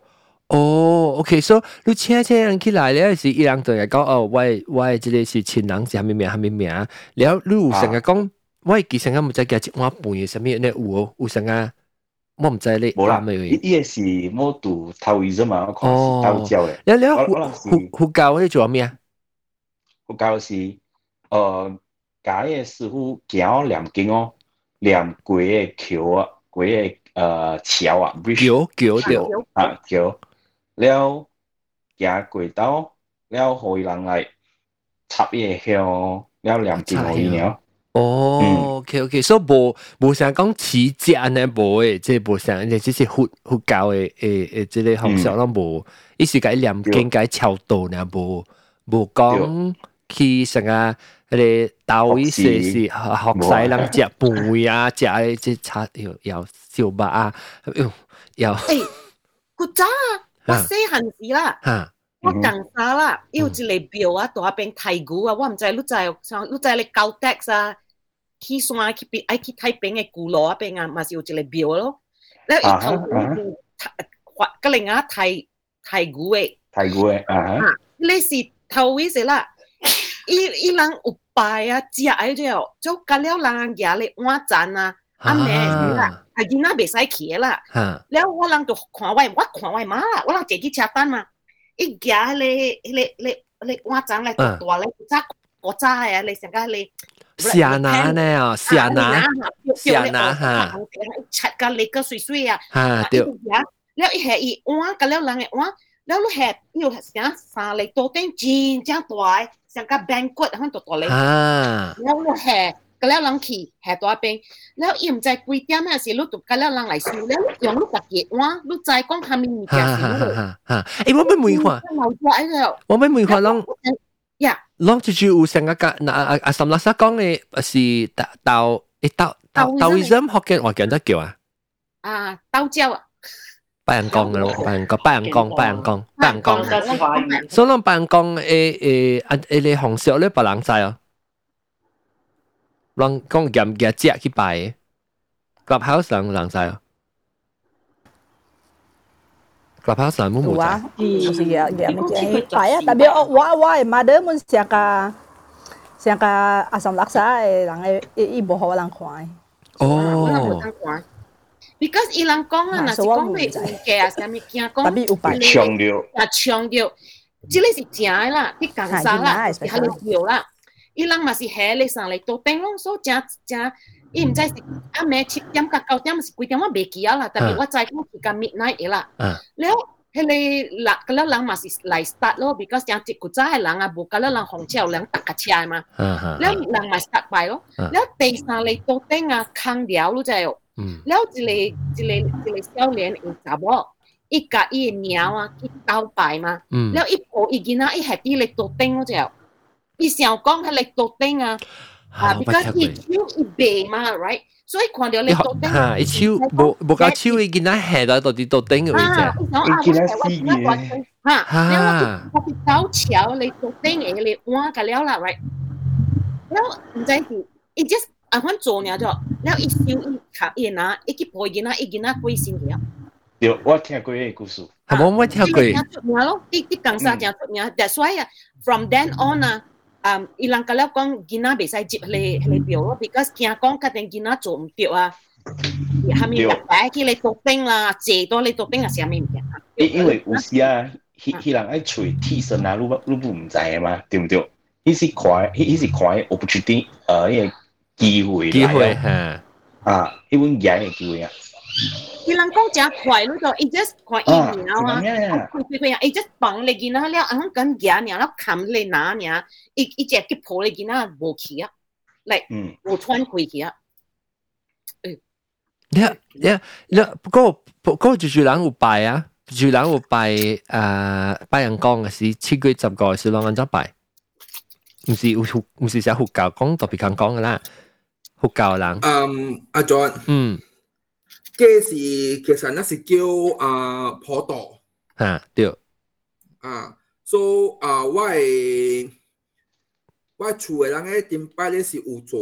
哦，OK，所、so, 以你请请人去来了，是伊人同人讲哦，喂喂即个是亲人，是虾物名，虾物名，然后你有成日讲，喂其实我毋知加一碗饭，有啥物，你有哦，有成日。我唔知你冇啦，伊伊是冇讀頭語啫嘛，我看是道教嘅。了了，胡胡教你做咩啊？胡教是，誒，教嘅师傅教念经哦，念過嘅桥啊，過嘅呃桥啊橋橋對啊桥。了行過道，了互伊人來插伊個香，了念经互伊了。哦、，ok，ok，所以无无想讲起安呢，无诶，即无想，即即是佛佛教诶诶诶，即个方向拢无，伊是甲伊念经甲伊超度呢，无无讲去啥啊，迄个道义学习学西人食饭啊，食诶即差又又烧肉啊，又又诶，古早啊，我细汉时啦。啊我讲啥啦？有一个表啊，大病太古啊，我毋知你在，像你在咧搞 tax 啊。去山去边，爱去太平嘅古路啊边啊，嘛是有一个庙咯。那一头泰，个另外泰泰古嘅，泰古嘅啊，你是头位是啦，伊伊人有拜啊，食哎了，就隔了人家咧碗盏啊，阿妹啦，阿囡仔袂使去啦，了我人就看我，我看我妈啦，我人自己吃饭嘛，伊夹咧咧咧咧碗盏咧大咧，炸古炸呀，你成家咧。 下拿呢啊，下拿，下拿哈，七个你个水水啊，哈对，แล้วอีแห่อีอ้วนกันแล้วหลังเนี่ยอ้วนแล้วลูกแห่อยู่เสียงสาเลยตัวเต้นจีนจ้าตัวเสียงกับแบงกดทั้งตัวตัวเลยแล้วลูกแห่กันแล้วหลังขี่แห่ตัวเป็นแล้วอิ่มใจกุยเตี้ยแม่สิลูกตุกกันแล้วหลังไหลสูแล้ว用ลูกตะเกียบอ้วนลูกใจก้องทำมีมีแก่สิลูก诶，我咩梅花？我咩梅花啷？ 呀，啷就就有成个个那阿阿什拉沙讲嘅是豆豆诶豆豆豆 ism 学嘅我叫得叫啊？啊，豆椒啊。白人讲嘅咯，白人讲，白人讲，白人讲，白人讲。所以讲白人讲诶诶啊诶你红色咧，别人知哦。人讲咸嘅只去拜，clubhouse 人人知哦。 Clubhouse là tapi wah, wah, mun asam laksa eh lang eh ibo. Oh. Because ilang masih hele sang le to teng 伊毋知是暗暝七点甲九点是几点，我袂记啊啦，特别我知讲是甲 midnight 啦。了，迄个人，个了人嘛是来 start 咯，because 正一古早诶人啊，无个了人红车有人搭个车嘛。了，人嘛 start by 咯。了，第三个都顶啊空调咯，在哦。了，一个一个一个少年有查某。一家一猫啊，一刀白嘛，然后一抱一囡仔，一下地力多顶我就，一想讲他力多顶啊。啊，because he chew 一杯嘛，right？所以看到你到頂，嚇，一抽無無夠抽嘅，見阿下到到啲到頂嘅位啫，見阿死嘅，嚇嚇，我哋搞潮你到頂嘅，你換㗎了啦，right？然後唔知係，it just 阿款做呢咗，然後一抽一卡一拿，一去背見阿一見阿鬼先嘅。對，我聽過呢個故事。係冇冇聽過？出名咯，啲啲更加正出名。That's why from then on 啊。啊，伊人甲了讲，囡仔袂使接你你表咯，because 惊讲确定囡仔做唔到啊。下面入来去你做兵啦，坐多你做兵啊，啥物唔行？因因为有时啊，迄迄人爱揣替身啊，你你不毋知嘛，对毋对？伊是看，伊伊是看，我不确定，呃，迄个机会机会，啊，迄阮赢诶机会啊。伊人讲真快，你就一直看疫苗啊，佢佢佢一直帮你见啦，了啊咁嘢呢，了冚你拿呢，一一只去抱你见啦，无去啊，嚟无穿开去啊。你你你不过不过就住人有拜啊，住人有拜诶拜人讲嘅是七月十个是两个人拜，唔是有唔是写佛教讲特别咁讲嘅啦。佛教人。嗯，阿 John。嗯。 嘅是其實那是叫啊普渡。啊，對。啊，so 啊，我係我厝嘅人咧，點擺咧是有做。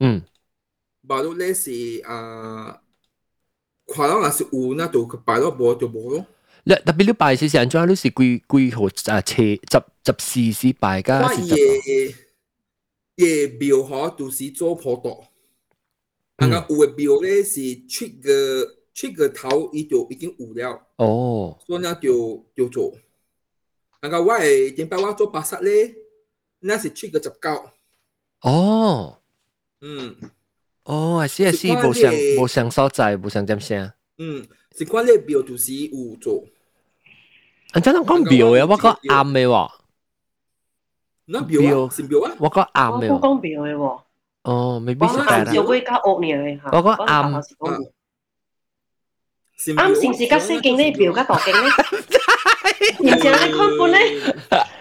嗯。擺到咧是啊，看到若是有，那就擺到無就無咯。你特別你拜是上咗，你是幾幾號啊？切十十四時拜㗎？我嘢嘢廟嗬，就是做普渡。那个有的表咧是出个出个头，伊就已经有了。哦，所以呢就就做。那个我系点解我做白沙咧？那是出个十九。哦，嗯，哦，啊，是啊，是无想无想所在，无想点声。嗯，是关呢表就是有做。啊，真系讲表诶，我讲暗诶喎。那表是表啊，我讲暗诶，讲庙诶喎。 哦，未必是假啦。有会加恶年嘅吓。我讲暗。啱先是加西劲呢，表加大劲呢。然之后咧，看本咧。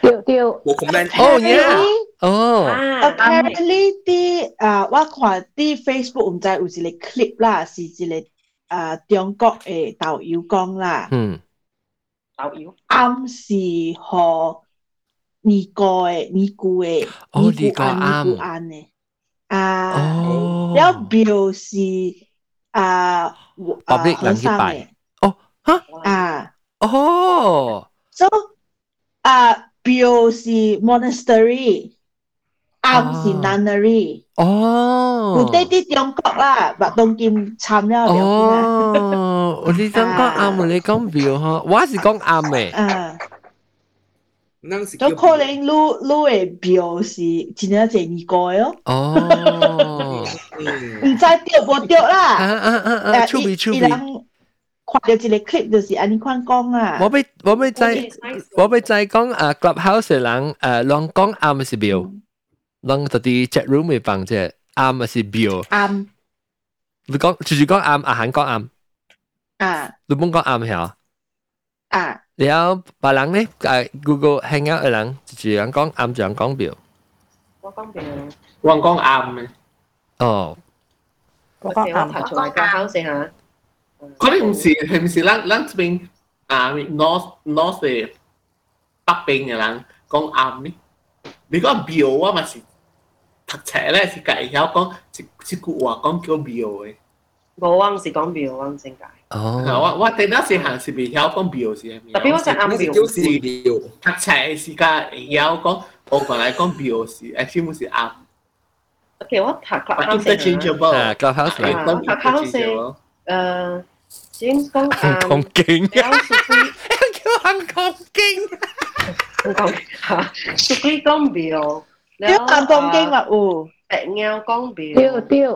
对对。我 comment。哦，yeah。哦。 apparently 啲啊，我看啲 Facebook 唔知有一个 clip 啦，是一个啊中国嘅导游讲啦。嗯。导游。暗是和尼哥嘅尼姑嘅尼姑暗尼姑暗嘅。 啊，有表示啊，public 兩千八，哦，嚇，啊，哦，so 啊，表示 monastery，暗是 nunnery，哦，古代啲中國啦，白東劍參啦，哦，我哋中國暗，你講表呵，我係講暗嘅，啊。 咱是都可能你你的表是真正侪年过的咯。哦，唔知对无对啦。啊啊啊啊，趣味趣味。看到一个 clip 就是安尼款讲啊。我要我要再我要再讲啊，Clubhouse 嘅人诶，啷讲啱是表，啷就啲 chat room 咪放啫，啱是表。啱。你讲住住讲啱，阿韩讲啱。啊。你冇讲啱系啊。然 后别人咧，诶 Google Hangout 嘅人，住人讲啱，住人讲表。我讲表。我讲啱嘅。哦。我讲啱。我出嚟教考试下。可能唔是系唔是咱咱呢边啊 North North 嘅北边嘅人讲啱呢？你讲表我咪是读册咧是计晓讲一一句话讲叫表嘅。我往是讲表，我唔正解。 哦。我我定嗰时行是未晓讲表是系。特别我就啱表。叫是表。读册时间晓讲，我讲嚟讲表是，actually 是啱。 OK，我读 clubhouse interchangeable。啊，clubhouse 嚟。我 clubhouse 诶。先讲啊，讲经，有属于叫人讲经，讲吓，属于讲表，你人讲经嘛有，白鸟讲表，对对，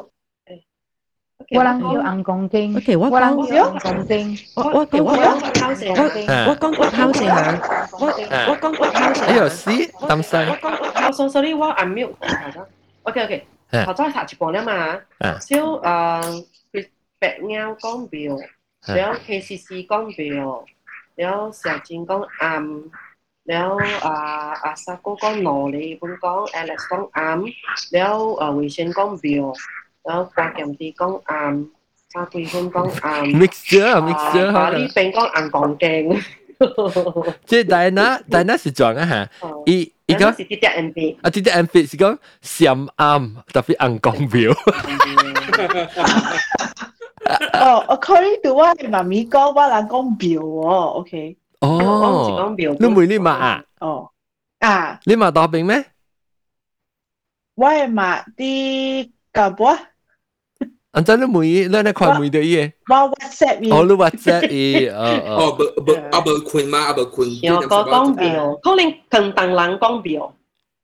我能叫人工經，Okay, what 我 con 能叫人工經，what what con what what what con what house 啊？What what à. con what house 啊？呢度 C 抌晒，So sorry, what I'm mute. OK OK. À. Họ cho thả chỉ bỏ nữa mà. À. Siêu ờ bẹt nhau con biểu. À. Nếu KCC con biểu. Nếu Xiao Jin con ám. Nếu à à Sa cô con nổ đi, cũng có Alex con ám. Nếu ờ Wei Shen con biểu đó qua kèm thì con um, à, sao thì không con um, mixture uh, mixture hả đi bên con ăn còn kèm 即係但係那但係那是轉啊嚇，伊伊個是啲啲 M V 啊啲啲 M V 是講閃暗特別硬光表。哦，according to 我嘅媽咪講，我係講表喎，OK。哦，你妹你嘛啊？哦啊，你嘛多病咩？我係嘛啲感冒。安怎你问，咱来看问到伊诶。我 WhatsApp 伊。哦，你 WhatsApp 伊，哦哦。哦，无无，啊无困嘛，啊无困。有个讲庙，可能广东人讲庙，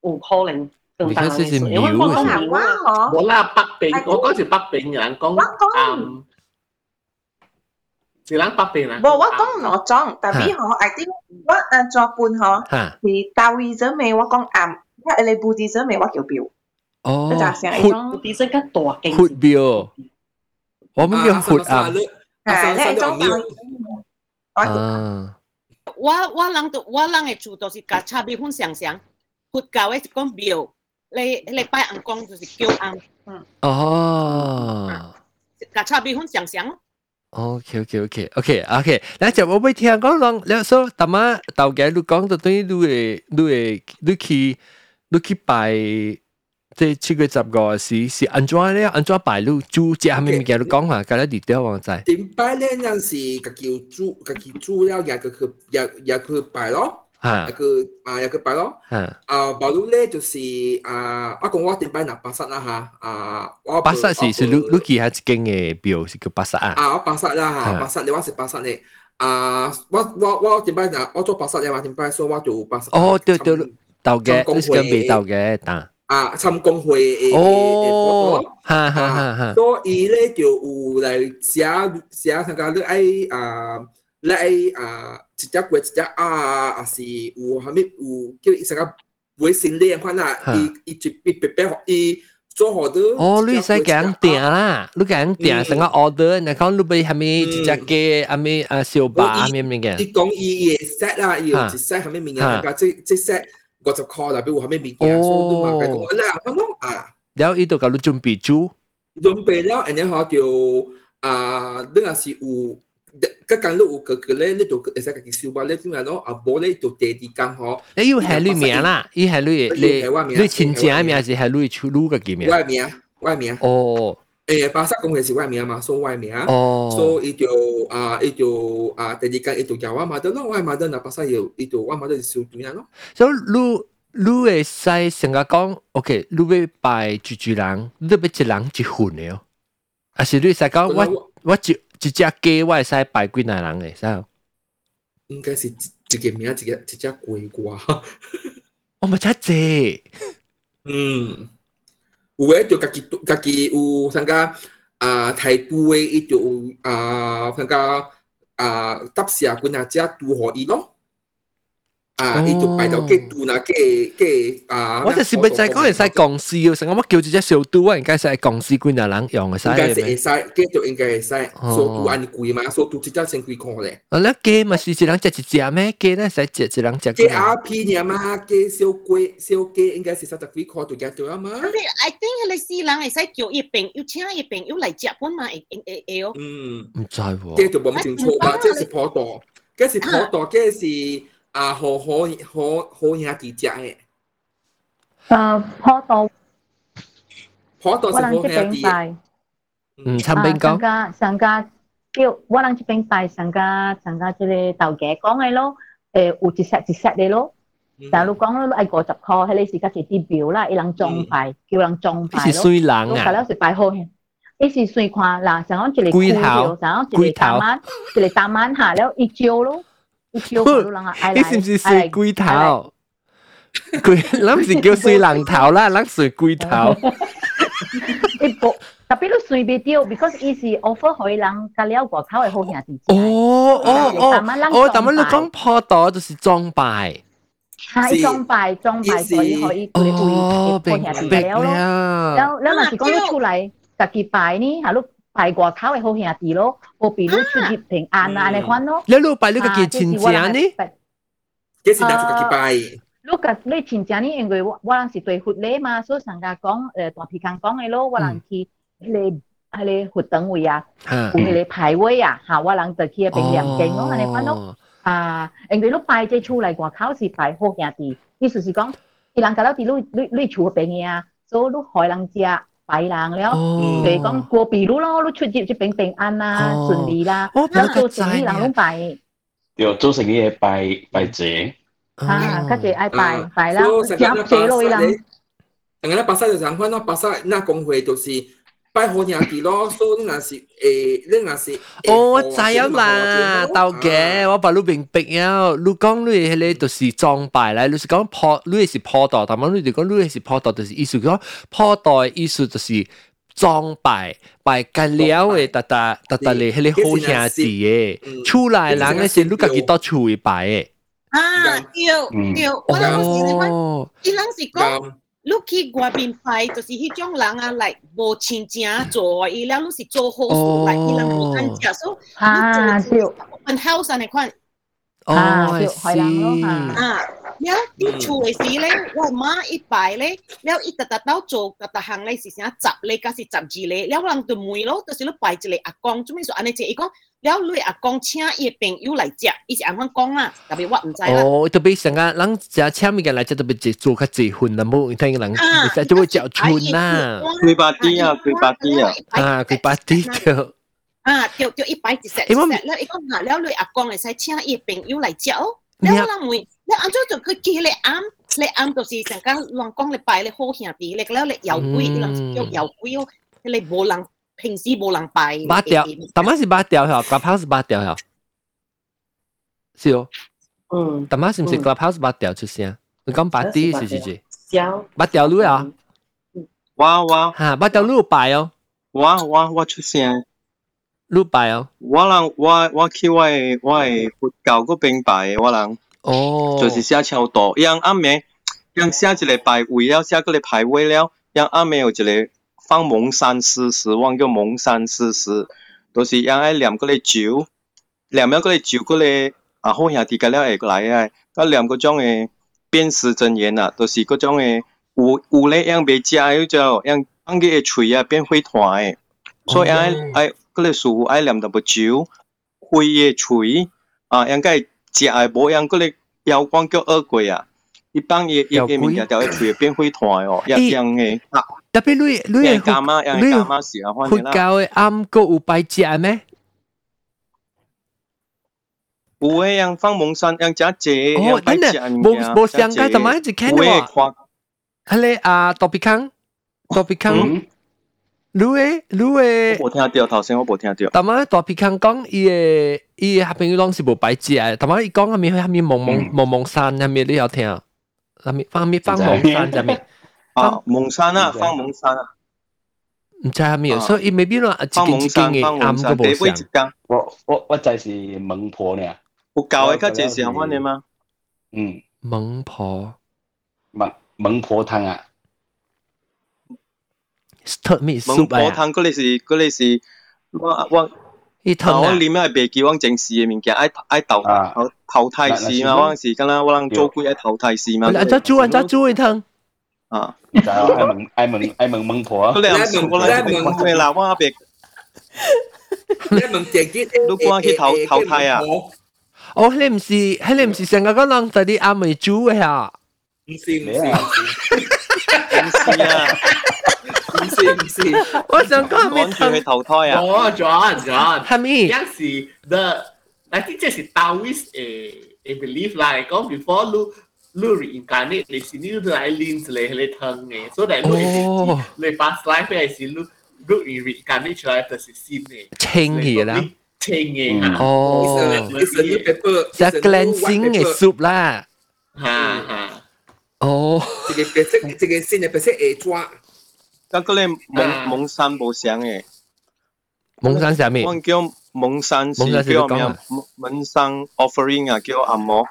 有可能。你看这是庙啊！我啦北平，我嗰時北平人講啊，是咱北平人。我我講羅莊，但係我 I think 我誒做半嗬，是道義者咪我講暗，一嚟布置者咪我叫廟。哦，活啲声更大劲。活表，我们叫活啊。系，你种啊。我我人都我人嘅厝都是甲差别分相像，佛教嘅讲表，你你拜暗讲就是叫暗。嗯。哦。甲差别分相像咯。 OK OK OK OK OK，嗱就我未听讲讲，你说大妈头家你讲到等于你会你会你去你去拜， 即七月十五时是安怎咧？安怎拜你煮只系咪物件你讲下，今日地条我知。点拜咧？嗰阵时家己煮，家己煮了，也个去也也去拜咯。啊，一个啊一个拜咯，啊，啊，保路咧就是啊，我讲我点拜嗱巴刹啦吓，啊，我巴刹是是你你记下一间嘅表是叫巴刹啊，啊，我巴刹啦吓，巴刹你我是巴刹咧，啊，我我我点拜嗱，我做巴刹咧，我点拜，所以我做巴刹。哦，对对，豆嘅，你是跟未豆嘅打。 啊，参公会诶哦，哈哈哈哈，所以咧就有嚟写写上个你爱啊。你啊，一只鬼一只啊，还是有后面有叫伊成个微信连款啦，伊伊一一白白伊做好的。哦，你使讲订啦，你讲订成个 order，然后你俾系咪一只鸡，系咪啊小巴系咪咩嘅？伊讲伊嘅 set 啦，伊有一 set 系咪物件？个即即 set 五十块啦，比如系咪物件？所以你嘛讲讲啦，咁咯啊。然后伊就教你准备煮。准备了，然后就啊，你若是有。cái căn lúc cái cái lẽ lúc cái sẽ cái siêu ba lẽ chúng là nó à bố lẽ tổ đề đi căn họ 你要系你名啦，伊系你你你亲戚名是系你出路嘅名。外名外名哦。 诶，巴萨公系是外名嘛，所以外名。哦。所以就啊，伊就啊，第二间伊就叫我妈的咯，我妈的那巴萨有，伊就我妈的小点样咯。所以你你会使成个讲，OK，你要拜住住人，你要一人一份嘅哦。啊是你使讲我我一。一只鸡我会使拜几多人嘅，使？应该是 一个名一个一只龟瓜，我咪真济，嗯， 有诶就家己家己有参加啊台都诶，伊就啊参加啊搭社棍啊只拄互伊咯。啊！伊就摆到嘅肚啦，嘅嘅啊！我就是咪就系讲系使公司嘅，成我乜叫住只小肚啊？应该系公司官人人用嘅使。应该是会使，嘅就应该会使。所肚按贵嘛，所肚一只先几块咧。啊！咧鸡咪是一人食一只咩？鸡咧使食一人食。鸡 R P 呢嘛，鸡小龟小鸡应该是三十几块就夹到啊嘛。你 I think 你四人系使叫一边，要请一边要嚟食本嘛？会会会哦。嗯，唔知喎。鸡就冇清楚啦，即系普渡，即系普渡，即系。 啊，好好好好兄弟食嘅。诶，普渡，普渡是好兄弟。嗯，参边讲。上家上家叫我人这边拜上家上家即个豆嘅讲嘅咯，诶有一 set 一 set 嘅咯。大陆讲咯，爱五十块，迄个是甲一啲表啦，一人装拜，叫人装拜咯。是水人啊。我了是拜好嘅。伊是随看啦，上讲一个龟头，上讲一个大晚，一个大晚下了一招咯。 你是唔是水龟头？龟，咱唔是叫水人头啦，咱水龟头。一部特别都水袂掉，because 伊是 offer 互人甲了外口嘅好兄弟。哦哦哦哦，但系你讲破道就是装拜。系装拜装拜，所以可以佢会好兄弟了咯。แล้วแล้วมันสิ讲你出嚟，家己拜呢，系咯。 拜外口嘅好兄弟咯，我比如出入平安啊，你看咯。你路拜你个嘅亲戚呢？几时拿出家己拜？你个你亲戚呢？因为我我人是对佛礼嘛，所以上家讲诶大皮讲讲嘅咯，我人去迄个迄个佛堂位啊，有迄个牌位啊，吓我人就去边念经咯，你看咯。啊，因为你拜即出嚟外口是拜好兄弟，意思是讲，伊人甲เรา啲你你你厝边嘅啊，所以你害人食。 拜郎了，所以讲过比如咯，出入就平平安啊，顺利啦。哦，做生意人拢拜，要做生意拜拜姐。啊，拜姐爱拜拜啦，有几多啦？等下那巴萨就讲款，巴萨那工会就是。拜好兄弟咯，所以你若是诶，你若是。哦，我知影啦，豆嘅，我把你明白啊，你讲你迄个就是装拜啦，你是讲破，你是破道，但系你就讲你是破道，就是意思讲破道嘅意思就是装拜拜紧了嘅，特特特特嚟迄个好兄弟嘅，出来人嘅是你家己到厝去拜嘅。啊，对对，我谂是你讲，伊人是讲。 looki gwabbin fights is he john langer like ball changing open house 了啲厝嘅时咧，我妈一拜咧，了一特特到做特特行咧是啥十咧，加是十二咧，了人就问咯，就是你拜一个阿公，做咩说安尼即伊讲。了你阿公请伊朋友嚟食，伊是安怎讲啦？特别我唔知啦。哦，特别成个人食请物件嚟食，特别做较济份啦，冇听人食就会嚼春啦。开巴啲啊，开巴啲啊，啊，开巴啲就。啊，就就一摆一只，一只，了伊讲下了你阿公嚟使请伊朋友嚟食哦。了我人问， 了安怎就佢记你啱，你啱就是成个人讲你拜你好兄弟，你了你有鬼，你人叫有鬼哦，你冇人。平时冇人拜。八条，大妈是八条吓，Clubhouse 是八条吓，是哦。嗯。大妈是唔是 Clubhouse 八条出声？你讲八啲是是是。有。八条路啊？我我吓八条路拜哦。我我我出声。路拜哦。我人我我去我嘅我嘅佛教嗰边拜我人。 哦，就是写超多，让阿妹让下一个排位了，下个礼拜位了，让阿妹有一个放蒙山四十，望叫蒙山四十，都、就是让爱两个来酒，两秒个来酒个来，啊好兄弟个了会来个，个两个种诶辨识真言呐、啊，都、就是各种诶有有咧让别加又叫让让个锤啊变会团诶，所以爱爱个来师傅爱两淡薄酒，会也锤啊应该。食嘅无样嗰啲妖光叫恶鬼啊。一般嘢嘢嘅物件就会随变灰团哦，一样嘅。特别你你系干嘛？你干嘛时候翻嚟啦？佛教嘅暗个有拜节咩？有诶样放蒙山样假节，哦，真的，冇冇上街，怎么一直看到？系咧啊，多比康，多比康。 你诶，你诶，我冇听到头先，我冇听到。但系大皮康讲，伊诶伊下边当时冇摆只，但系伊讲下面下面蒙蒙蒙蒙山下面你有听，下面放面放蒙山下面。啊，蒙山啊，放蒙山啊。唔知下面，所以未必咯，一件一件嘅啱个冇上。我我我就系蒙婆呢。有教嘅，佢这是乜嘢吗？嗯，蒙婆，蒙蒙婆汤啊。 特咩蒙婆汤嗰啲是嗰啲是我我。伊汤我念系别记往正事嘅物件，爱爱投投投胎事嘛，我是敢若我人做鬼爱投胎事嘛。啊，再煮啊，再煮一汤。啊，就系爱问爱问爱问蒙婆。嗰两次我嚟问咩啦？我别。你问自己，如果去投投胎啊？哦，你唔是，你唔是成日讲人在啲阿妹煮嘅吓？唔是唔是唔是啊！ 唔是唔是，我想讲咩汤去投胎啊？哦，John John，系咪？样是 the I think 这是 Taoist 诶诶 belief 啦，讲 before 你你 reincarnate 你是你来练一个你汤嘅，所以你你 past life 系是你你 reincarnate 出来就是新嘅，清嘅啦。清嘅，哦，就 cleansing 嘅 soup 啦，吓吓，哦，这个白色这个新嘅白色会抓。 但个咧蒙蒙山冇相嘅蒙山下面我叫蒙山市叫咩蒙山 offering 啊叫我按摩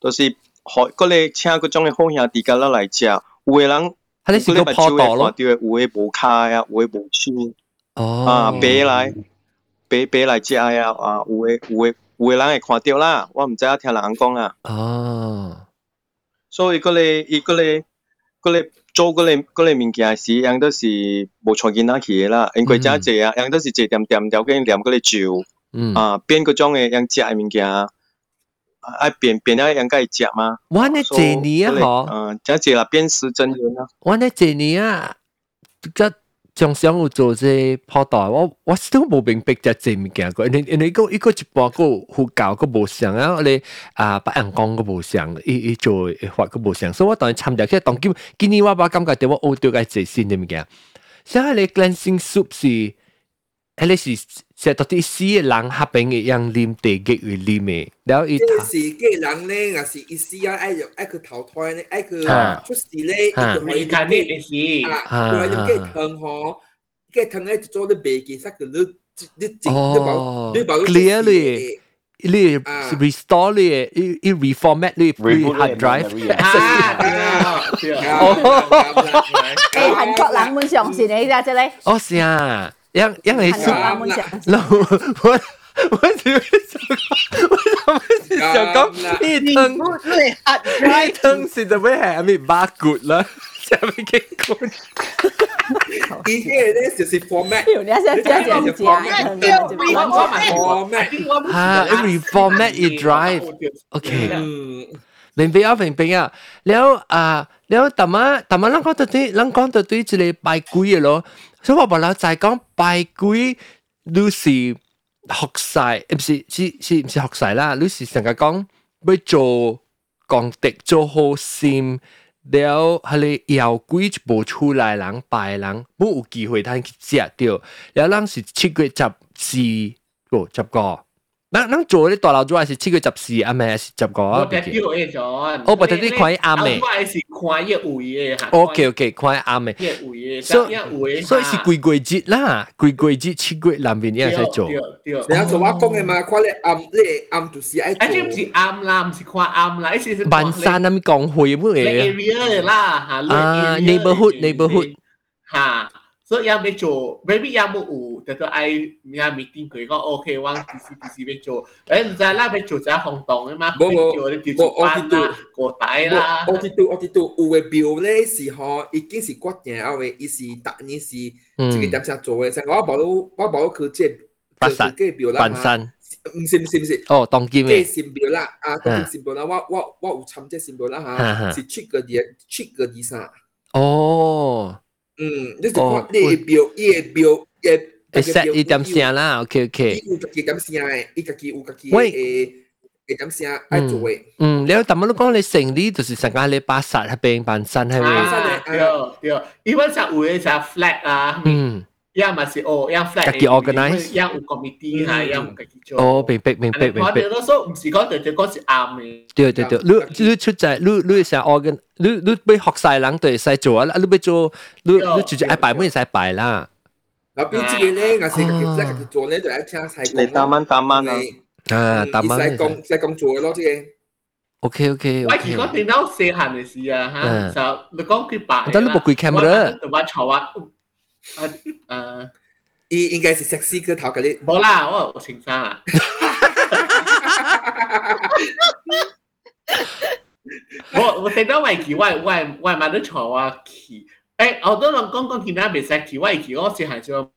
都是好过嚟请各种嘅好兄弟家啦嚟食有嘅人啲小礼物超咯啦有嘅补卡呀有嘅补书哦啊俾嚟白俾嚟借啊啊有嘅有嘅有嘅人系看到啦我唔知啊听人讲啊哦所以过咧一过咧过嚟做嗰类嗰类物件是，人都是無錯見得起啦。因為真係啊，人都是坐掂掂條件念嗰啲酒，啊變嗰种嘅样食嘅物件，啊變變咗樣該食嘛。我呢几年啊，嗬，嗯，真係啦，变时真人啦。我呢几年啊，即仲想有做这跑道，我我都冇明白只這物件個，你你個一个一半个佛教个无相啊，我哋啊白人講個無相，一一做法个无相，所以我当然参加起當今今年我把感觉对我學到個最新嘅物件，像係你 cleansing soup 是，系你是食到啲死嘅人合并嘅样啉地嘅与啉嘅，然后伊是嘅人咧，也是意思啊，爱用爱去投胎咧，爱去出事咧，一个可以看呢嘅事，啊，佢用嘅汤嗬，嘅汤咧就做得白嘅，实个你你整你保你保 clearly。你 restore 你，你你 reformat 你 hard drive。诶，韩国人们相信你咋啫咧？哦，是啊， 因因为是，我我我只会想，我只会想讲，呢汤呢汤是做咩系阿咪八骨啦？下面嘅骨。依个咧就是 format，你系想讲讲讲，format，吓，reformat 一 drive，OK，明白啊，明白啊，แล้ว啊，แล้วแต่มาแต่มาลัง讲到啲，ลัง讲到啲一个拜鬼嘅咯， 所以我話啦，就係講拜鬼，，Lucy 學晒，唔是是是唔是學晒啦，？Lucy 成日講要做功德，做好心。了，佢哋妖鬼就無出來，人拜人冇有機會他去食到。了，人是七月十四，哦，十個。咱咱做咧大楼主系是七月十四啊，咪系十个啊？我特别嘅咗，我不特啲看暗嘅。我系是看一位嘅。 OK OK，看暗嘅。一位嘅，所一位。所以是鬼鬼节啦，鬼鬼节七月南边一齐做。你有做我讲嘅嘛？看你暗，你暗就是爱做。诶，唔是暗啦，唔是看暗啦，系是。万山咁讲会乜嘢？area 啦，吓。啊，neighborhood neighborhood。吓。 所以要要做，maybe 要冇有，就个爱咩 meeting 佢讲 OK，我 DC DC 要做，诶唔知啦，要做只行动啊嘛，冇冇冇，我知道个底啦，我知道我知道，有嘅表咧是嗬，已经是决定后嘅，伊是逐年是这个点样做嘅，成我冇到我冇到佢即系白山白山，唔是唔是唔是，哦，当剑嘅，即系表啦，啊，当剑表啦，我我我有参即系表啦吓，是七个月七个以上，哦。 嗯，你是你表、列表、列。一一点声啦，OK OK。一点，一，点声做。嗯，你有淡薄都讲你成立，就是成家你巴萨那边系？一般上有诶 flag 啊？嗯。呀嘛是哦，呀 flat，家己 organize，呀有 committee 哈，呀有家己做。哦，明白明白明白。我哋多数唔是讲对对讲是啱嘅。对对对，你你出在你你成 organ，你你俾学晒人对使做啦，你俾做你你直接爱摆咩使摆啦。嗱，边啲嘅咧，我是其实佢做咧就系听晒。你打蚊打蚊啊！啊，打蚊。使咁使咁做嘅咯，啲嘅。OK OK。我如果电脑细行嘅事啊，吓就你讲佢摆。但你冇开 camera。我坐啊。 啊呃，应应该是 sexy 个头嗰啲。冇啦，我我情商啦。我我听到外期外外外买得坐啊期，诶，好多人讲讲其他未使期外期，我是系做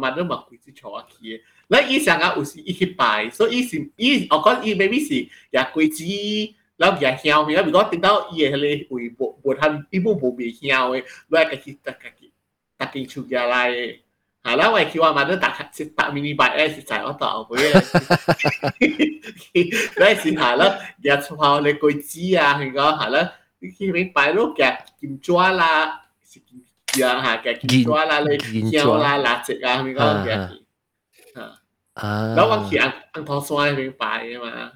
买得冇贵子坐啊期。那以前啊有时一去拜，所以是伊我讲伊 maybe 是也贵子。แล้วอย่าเหี่ยวเหี่ยว比如讲点到伊系会无无ทัน伊冇无未หี่ยว嘅，你系家己家己。ตัดกินชุกยาไรหาแล้วไอ้คิดว่ามันต้องตัดสิตัดมินิบัตไอ้สิจ่ายว่าต่อไปเลยแล้วสิหาแ Halawa ikiwa madada sitamini baadaye sitaota wewe. Lai si hala ya tshwao le koitia hinga hala ki ri pai lo ka kim chua la si kim ya ha ka kim chua la le kia la la che ka mi ka ya ki. Ah. Lao wang ki ang ang thong swai ri pai ma.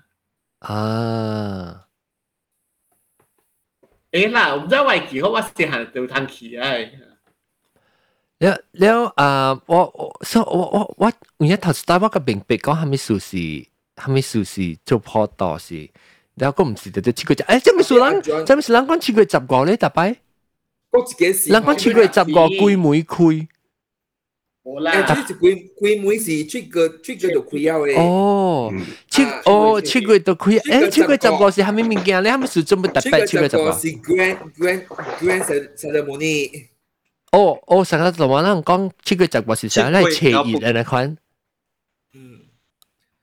Ah. เอ๊ะล่ะผมจะไหวขี่เขาว่าเสียหายตัวทางขี่ไอ้ นอันทอสวายไม่ไปใช่ไหมอ่าเอ๊ะล่ะผมจะไว้กี่เขาว่าสิหาเดี๋ยวทางขี่ไอ้了了啊！我我所以我我我有一头时我个明白讲系咪数是系咪数是做破道是，然后个唔是就就七个就诶，即系咪数人？即系咪数人讲七个十个咧？大摆嗰自己事，人讲七个十个龟妹开。冇啦，诶，即系龟龟妹是七个七个就开咗嘅。哦，七哦七个就开，诶七个十个是系咪物件咧？系咪数做乜特别七个十个？是 grand grand grand ceremony。 哦，哦，成日同我人讲七月十个是啥咧？斜热嘅那款。嗯，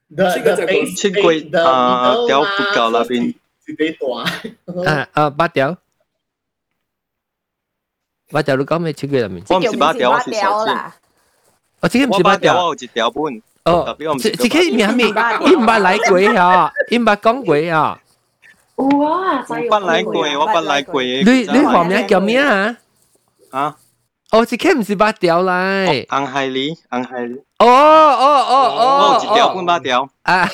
七个七月啊，条不够那边。是几大？啊啊，八条。八条你讲咩？七月入面。我唔是八条，我是小件。我这个唔是八条，我有一条半。哦，这这个名咩？伊唔捌来过啊，伊唔捌讲过啊。哇！我捌来过，我捌来过。你你学名叫咩啊？啊？ 哦，一个唔是八条嚟。红海里，红海里。哦哦哦哦，我一条半八条。啊！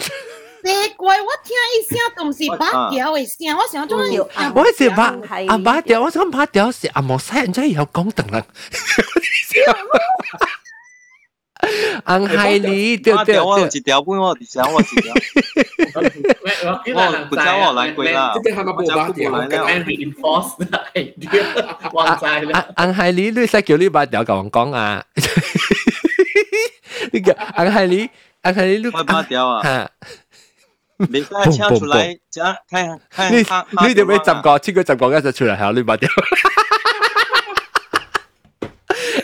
奇怪，我听一声都唔是八条嘅声，我想做条。我是八啊八条，我想八条是阿莫西人真系有讲等啦。 红海里，对对对。我有一条半，我有想我一条。我不知我来过啦。这边系咪冇八条？And reinforce the idea，忘晒啦。红海里，你使叫你八条同我讲啊？你个红海里，红海里，你八条啊？你再唱出来，讲看看。你你点样十个？七个十个嗰阵出嚟系你八条。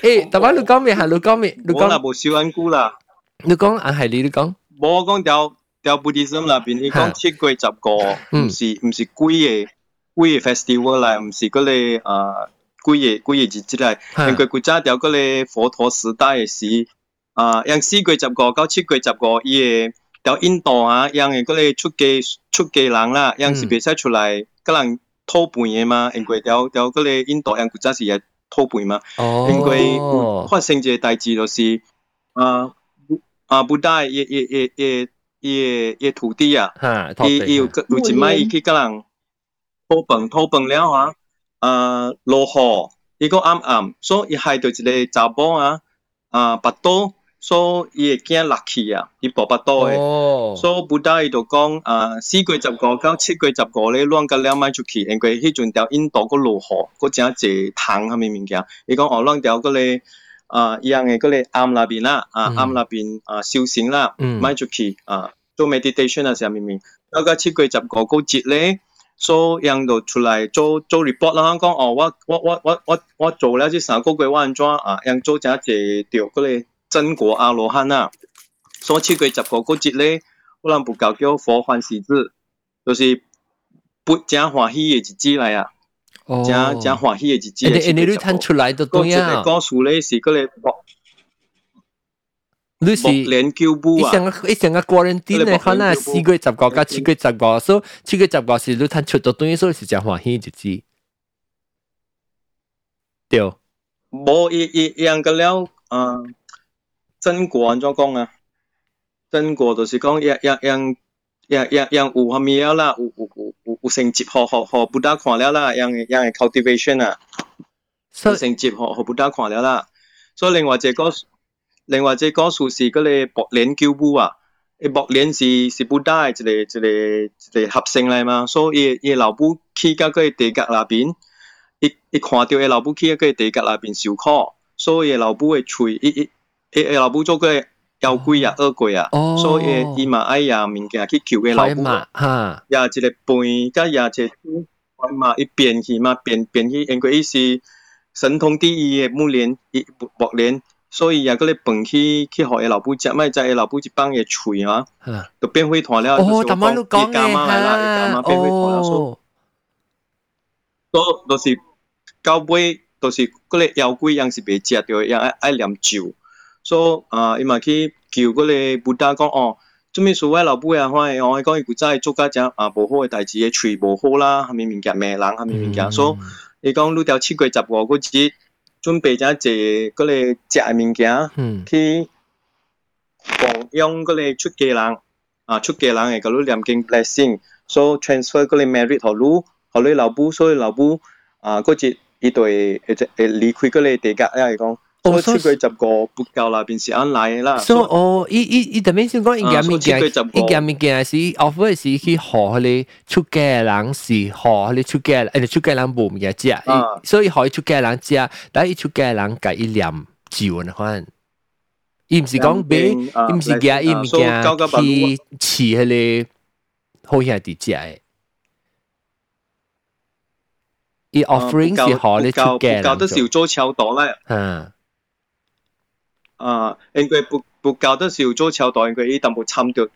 诶，大班你讲咩？系你讲咩？你讲啦，冇小安姑啦。你讲啊，系你你讲。冇我讲条条 Buddhism 那边，你讲七月十个，唔是唔是贵嘅贵嘅 festival 嚟，唔是嗰啲啊贵嘅贵嘅节节嚟。因为古早条嗰啲佛陀时代嘅时，啊，用四月十个到七月十个，伊嘅条印度啊，用嘅嗰啲出家出家人啦，用是别使出来，嗰人偷盘嘅嘛，因为条条嗰啲印度人古早时也。 偷背嘛，因為發生一個代志就是啊啊，不帶也也也也也也土地啊，伊伊有有一擺伊去甲人偷本偷本了啊，啊落雨，伊個暗暗，所以伊害到一個查某啊啊巴肚，所以伊會驚落去啊，伊跋巴肚誒，所以布達伊就讲啊四月十五到七月十五咧乱甲了卖出去，因为迄陣條印度個落雨，個真濟糖蝦米物件，伊讲哦亂條嗰個啊一樣嘅嗰個暗那边啦，啊暗那边啊修行啦，卖出去啊做 meditation 啊啥物物，到個七月十五個節咧。所以人就出来做做 report 啦，讲哦，我我我我我我做了這三個月，我安怎啊？人做真濟着嗰個真果阿罗汉啊，所以七月十个个节咧，我人不教叫佛欢喜日，就是不真欢喜嘅日子嚟啊，真真欢喜嘅日子。你你你睇出来就对啊。个数咧是嗰个。你是连脚步啊！一成个一成个 quarantine 咧，可能四个月十个加七个月十个，所以七个月十个是你睇出到对，所以是真欢喜日子。对。冇一一样个了 啊， 真果安怎講啊？真果就是講讓讓讓讓讓讓有下面了啦，有有有有有成接學學學不打看了啦，讓讓 cultivation 啊，有成接學學不打看了啦。所以另外一個另外一個數是嗰個博蓮叫布啊。誒博蓮是是不打一個一個一個合成嚟嘛，所以伊老母去到嗰個地格那邊，一一看到伊老母去到嗰個地格那邊受苦，所以老母嘅喙一一伊诶老母做过妖怪啊惡鬼啊，所以伊嘛爱呀物件去求伊老母，哈，也一個背，甲也一個嘛伊变去嘛变变去，因为伊是神通第一嘅木蓮，伊博蓮。所以啊，嗰啲飯去去學嘅老母食，咪就係老母一幫嘅喙啊，就變灰團了。哦，大媽都講嘅嚇，哦，都都是到尾都是嗰啲妖怪樣是袂食着，樣愛愛念咒，所以啊，伊嘛去叫嗰啲布达讲哦，做咩所谓老母啊，我系我系讲伊古仔做家只啊无好嘅代志，嘅喙无好啦，系咪物件咩人，系咪物件，所以伊讲愈条七月十五嗰节。准备咗一个嗰个食嘅物件，去奉用嗰个出家人啊，出家人嘅嗰个念经 blessing，所以 transfer 嗰个 merit 互你，互你老母，所以老母啊嗰节伊对诶诶离开嗰个地格咧系讲。 我出佢十个不够啦，便是安来啦。所以哦，伊伊伊特别先讲，伊件物件，伊件物件是 offer 是去学你出家人是学你出家，诶出家人无物件食，所以学出家人食，但系出家人计伊念咒呢款。伊毋是讲俾，伊毋是惊伊物件去饲迄个好兄弟食诶。伊 offering 是学你出家人做。教得少做超多咧。嗯。 啊，因为不不教得少做超多，因为伊淡薄参着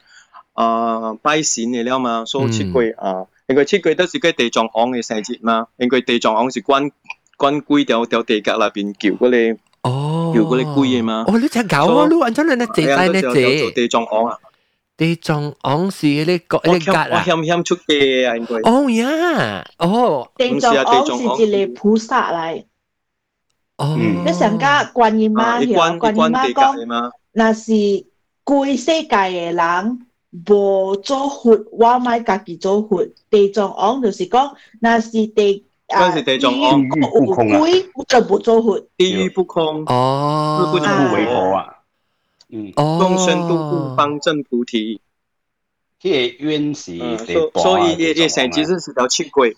啊拜神嘅了嘛，所以七月啊，因为七月都是个地藏王嘅生日嘛，因为地藏王是关关鬼条条地格那边叫嗰啲哦，叫嗰啲鬼嘅嘛。哦，你只狗啊，你按咗你只仔你只地藏王啊。地藏王是你个你格啊？我欠欠出嘅啊，应该。哦呀，哦，地藏王是一个菩萨嚟。 哦，你上家观音媽曉，觀音媽講，那是規世界嘅人無做佛，我咪家己做佛。地藏王就是講，那是地啊，是地藏王。有鬼就不做佛。地獄不空，哦，不能為佛啊。嗯，眾生度度方正菩提。這冤是所以也也成其实是條七鬼。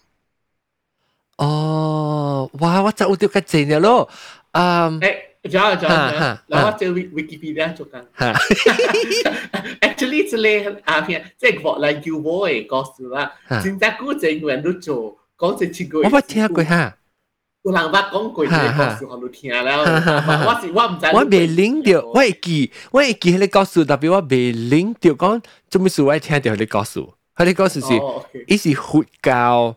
哦，哇！我就掉个字了咯，嗯，诶，仲有仲有，嗱我做 Wikipedia 做紧，actually 这里啊片，即系国内叫我嘅故事啦，真正古正人都做，讲只七句，我冇听过吓。有人捌讲过呢个故事，我都听了。我是我唔知。我未领到，我会记，我会记迄个故事，特别我未领到讲，做咩事我听到迄个故事，迄个故事是，伊是佛教。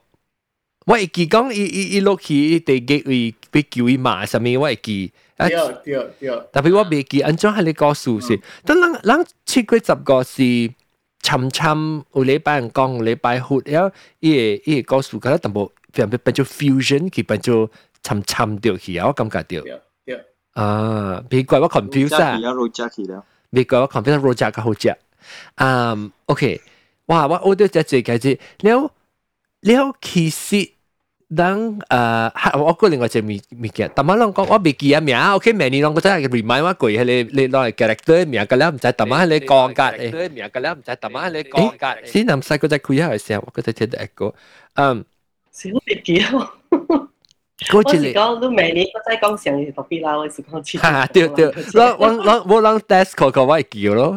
我会记讲，伊伊伊落去地基位被叫伊骂什么，我会记。对对对。特别我未记，安怎系个故事是，但人人七月十个是参参有礼拜人讲，有礼拜活，然后伊个伊个故事，觉得淡薄变变做 fusion，佢变做参参掉去啊，我感觉到。啊，别怪我 confuse 啊。别怪我 confuse 罗家嘅好食。嗯，OK，哇，我我都只最解释了。了其 实当诶，我个另外一个物物件，但系啷讲我未记啊名，OK，明年啷个真系 remind 我过，系你你攞嚟 character 名，个了唔知，但系你讲格诶，名个了唔知，但系你讲格诶，先谂细个仔佢一系时候，我觉得听到一个，嗯，小别记啊。我是讲都明年我再讲上嘅特别啦，我是讲哈哈，对对，我我我我啷 test 个个我会记咯。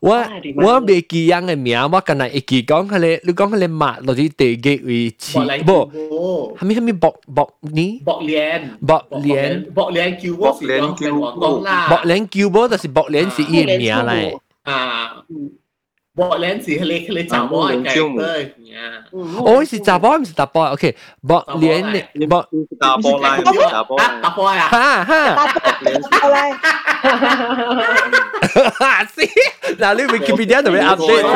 我我未记人嘅名，我近嚟会记讲佢哋，你讲佢哋抹落啲地基位置，不，系咪系咪薄薄呢？薄莲，薄莲，薄莲叫我是讲讲啦，薄莲叫我就是薄莲是伊名嚟。啊，薄 莲是佢哋佢哋查某嘅计对。我是查某唔是查甫，OK，薄莲薄查甫啦，查甫查甫啊，哈哈，查甫啦。是，嗱你 Wikipedia 同你 update 我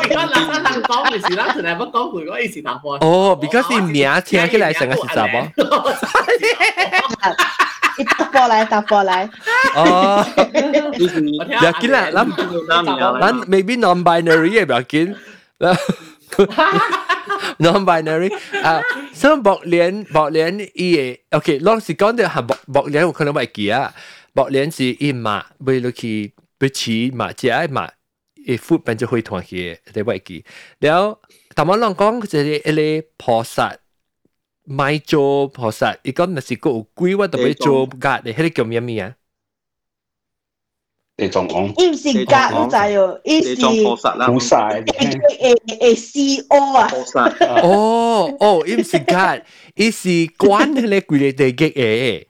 而家嗱嗱嗱讲嘅事啦，同你乜讲佢嗰件事答案。哦，because 啲名听起来成个是查某。 你打波来，打波来。哦，不要紧啦，咱咱 maybe non-binary 嘅不要紧。non-binary 啊，所以博联博联伊嘅，OK，老实讲嘅系博博联，我可能唔记啊。博联是伊马，为落去不似马，只系马，伊 food 变咗会团嘅，你唔记。然后，但我谂讲就系一个菩 萨。咪做菩萨，伊讲若是个有鬼，我特别做格，你迄个叫咩名啊？地藏王，伊唔是格，我知哦，伊是菩萨，诶诶 C O 啊，菩萨，哦哦，伊唔是格，伊是关迄个几个地极诶，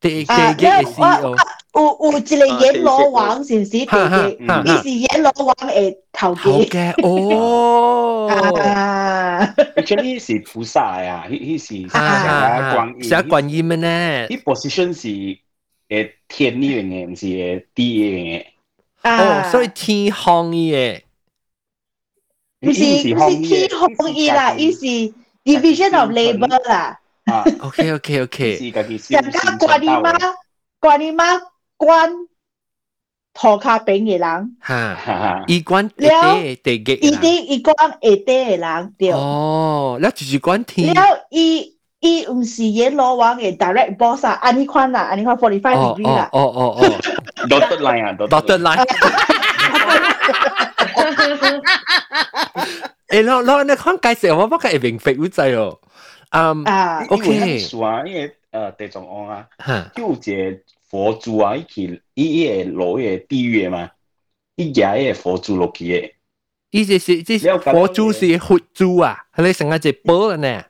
地地极嘅 C O。 有有一个阎罗王是唔是？哈哈，伊是阎罗王嘅头家。头家哦。啊，actually 是菩萨啊，佢佢是成个观音。成观音呢？佢 position 是诶天呢样嘢，唔是诶地嘅。哦，所以天空嘅。唔是唔是天空嘅啦，伊是 division of labour 啦。啊，OK OK OK。人家观音妈，观音妈。 關塗骹边嘅人，哈，伊關了地嘅，伊啲伊關下底嘅人对。哦，那就是關天。了伊伊唔是阎罗王嘅 direct boss 啊，安尼款啦，安尼款 forty five degree 啦。哦哦哦，dotted line 啊，dotted line。誒，攞攞你講介绍我不過係明肥烏仔哦。嗯，OK。因为呃地藏王啊，就隻。佛珠啊，伊去伊伊個落個地狱嘛，伊夾迄個佛珠落去诶。伊这是即佛珠是佛珠啊，係你成個一寶呢？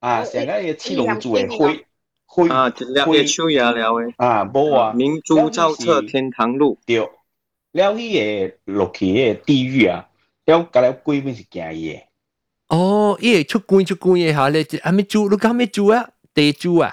啊，成個個七龙珠诶灰灰啊，一粒嘅手也了诶。啊，无啊，明珠照彻天堂路。对，了迄個落去迄個地狱啊，了甲了鬼面是惊伊诶。哦，伊会出關出關嘅嚇咧，阿咪珠？你讲咩珠啊？地珠啊？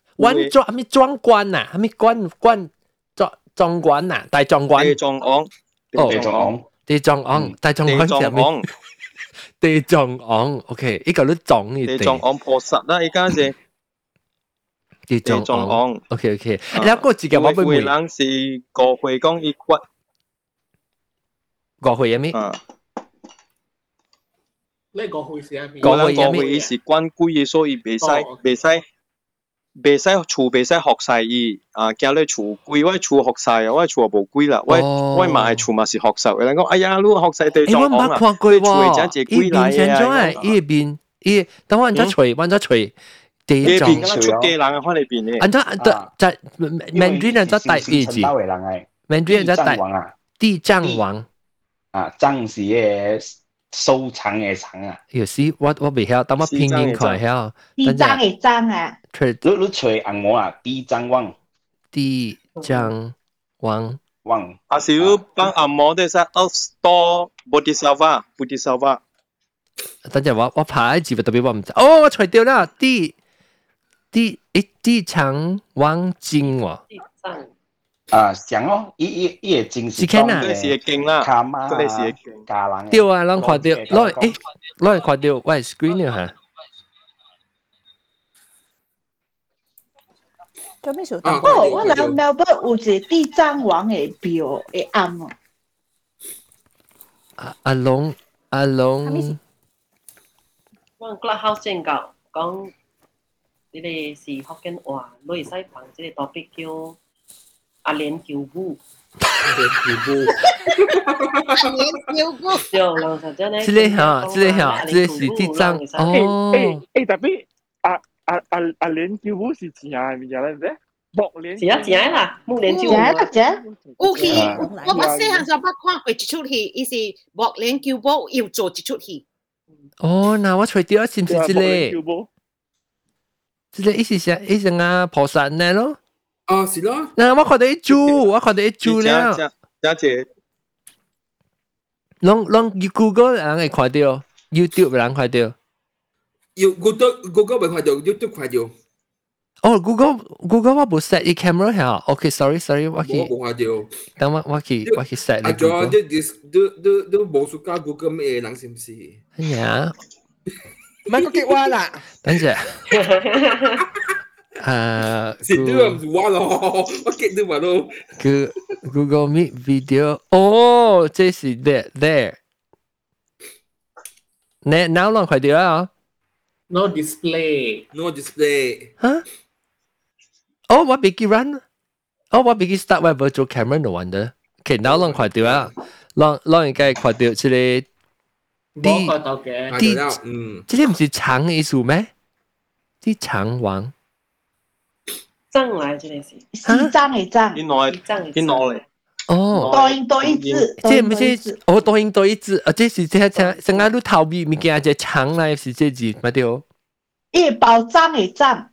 阮庄还没庄官呐，还没官官庄庄官呐，大庄官。地藏王，地藏王，地藏王，大藏王什么？地藏王，OK，依個都撞嘅。地藏王菩薩啦，依家是。地藏王，OK OK，你個自己話會唔會？人是過會講一骨，過會有咩？你過會是咩？過會有咩？過會是關歸嘅，所以未使未使。袂使厝袂使學晒伊啊！驚你厝貴，我厝學晒啊！我厝無貴啦，我我嘛係厝嘛是學晒。人講哎呀，你學晒地藏王啊！看過喎，真係貴嚟啊！伊邊伊等我按咗錘，按咗錘。地藏王出家人啊，看你邊咧。按咗按咗在 Mandarin 按咗第二字，Mandarin 按咗第地藏王啊，藏是誒。收藏嘅藏啊！有时我我未晓，等我拼音看晓。地藏嘅藏啊！你你吹按摩啊？地藏王，地藏王王。啊，是你帮按摩的是 Outdoor Bodhisattva Bodhisattva。等阵我我拍字特别我唔知。哦，我吹掉啦！地地诶地藏王经喎。 地藏。啊，上哦，伊伊伊嘅精是讲嘅是经啦，卡妈嗰啲是经家人。对啊，咱看到，攞诶，攞嚟看到，我系 screen 啊吓。咁咩事？哦，我嚟 Melbourne 有一个地藏王嘅庙嘅暗哦。阿阿龙，阿龙。我 Clubhouse 正教讲，你哋是福建话，你会使放即个 topic 叫。 阿莲叫姑，阿莲叫姑，阿莲叫姑，就老实真咧。这里哈，这里哈，这是地藏哦。诶诶，特别阿阿阿阿莲叫姑是字啊，咪就系咧，木莲。是啊，是啊啦，木莲叫。系啊，啫。有戏，我我细汉时候捌看过一出戏，伊是木莲叫姑要做一出戏。哦，那我吹掉是唔是这里？这里意思是意思啊，菩萨呢咯？ 哦，是咯。嗱，我看到一组，我看到一组了。谢谢。拢拢 Google 人会看到，YouTube 人看到。要 Google Google 未看到，YouTube 看到。哦，Google Google 我冇 set 啲 camera 吓。OK，sorry sorry，我去。我冇看到。等我我去我去 set 你。啊，仲有啲啲都都都冇数加 Google 咩人是唔是？哎呀，唔系个结话啦。等阵。 uh google me video oh this is it there now now long 快点啊 no display no display huh oh what biggie run oh what biggie star why virtual camera no wonder okay now long 快点啊 long long 应该快点这里 dd 嗯这里不是长的意思咩 d 长王藏嚟这件事，西藏嘅藏，边来边来哦，多音多一字，即系唔系哦，多音多一字，啊，这是即系即成日都逃避物件，即长嚟是这字，咪对哦。一包藏嘅藏。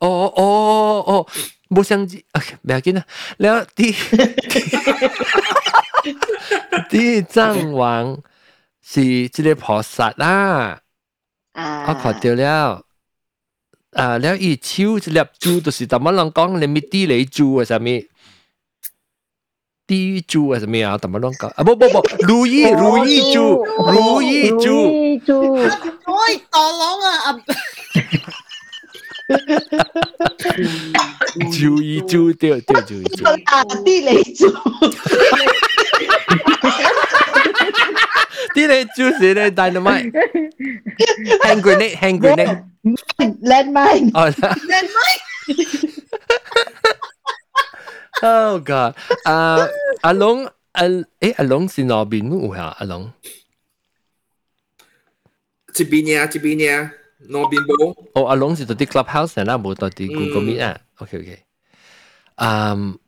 哦哦哦，冇相知，唔要紧啦。然后啲啲藏王是即个菩萨啦，我看到了。 อ่าแล้วอีชิวเล็บจูตัวสิแต่มันลองก้องเลยมีตีเลยจูอะสามีตีจูอะสามีอ่ะแต่มันลองก้องอ่ะบ่บ่บ่รูยี่รูยี่จูรูยี่จูโอ้ยต่อร้องอ่ะจูยี่จูเดียวเดียวจูยี่จูตีเลยจู 啲你จู是咧 dynamite hand grenade hand grenade landmine 哦 landmine Oh god 啊阿龙阿诶阿龙是哪边有啊阿龙这边呀这边呀哪边冇哦阿龙是到啲 clubhouse 啦冇到啲 Google Meet 啊 OK OK 嗯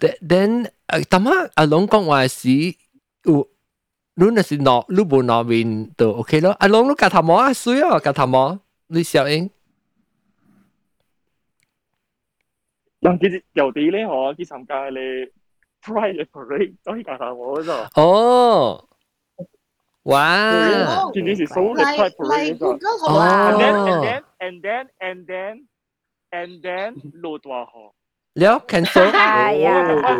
then 诶但系阿龙讲话是有 你那是攞你冇攞面就 OK 咯。阿龙你夹头毛啊，水啊，夹头毛，你小英。嗱，其实有啲咧，我去参加咧 Pride Parade 都系夹头毛嗰度。哦，哇！今年是 Seoul 嘅 Pride Parade 嗰度。哦。 And then and then and then and then 路大河。了 cancel。哎呀！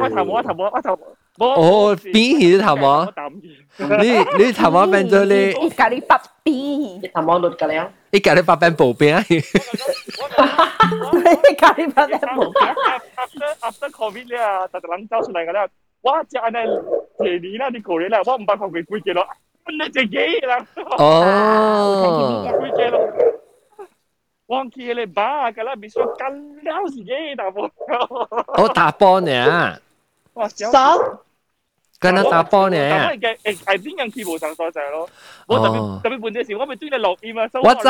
我头毛，我头毛，我头毛。 哦，边起头毛？你你头毛变咗你？咖喱白边，头毛绿㗎了。你咖喱白变薄边？咖喱白变薄边。 After after COVID 咧，特特冷走出嚟㗎啦，哇！只系呢年啦，啲过年啦，我唔百块几几咯，你自己啦。哦。几几咯？忘记你把㗎啦，必须跟了自己大波。我打波呢。 爽。跟他打波呢？但系嘅诶系边样节目上所在咯？我特别特别半只时，我咪追你录音啊！我知。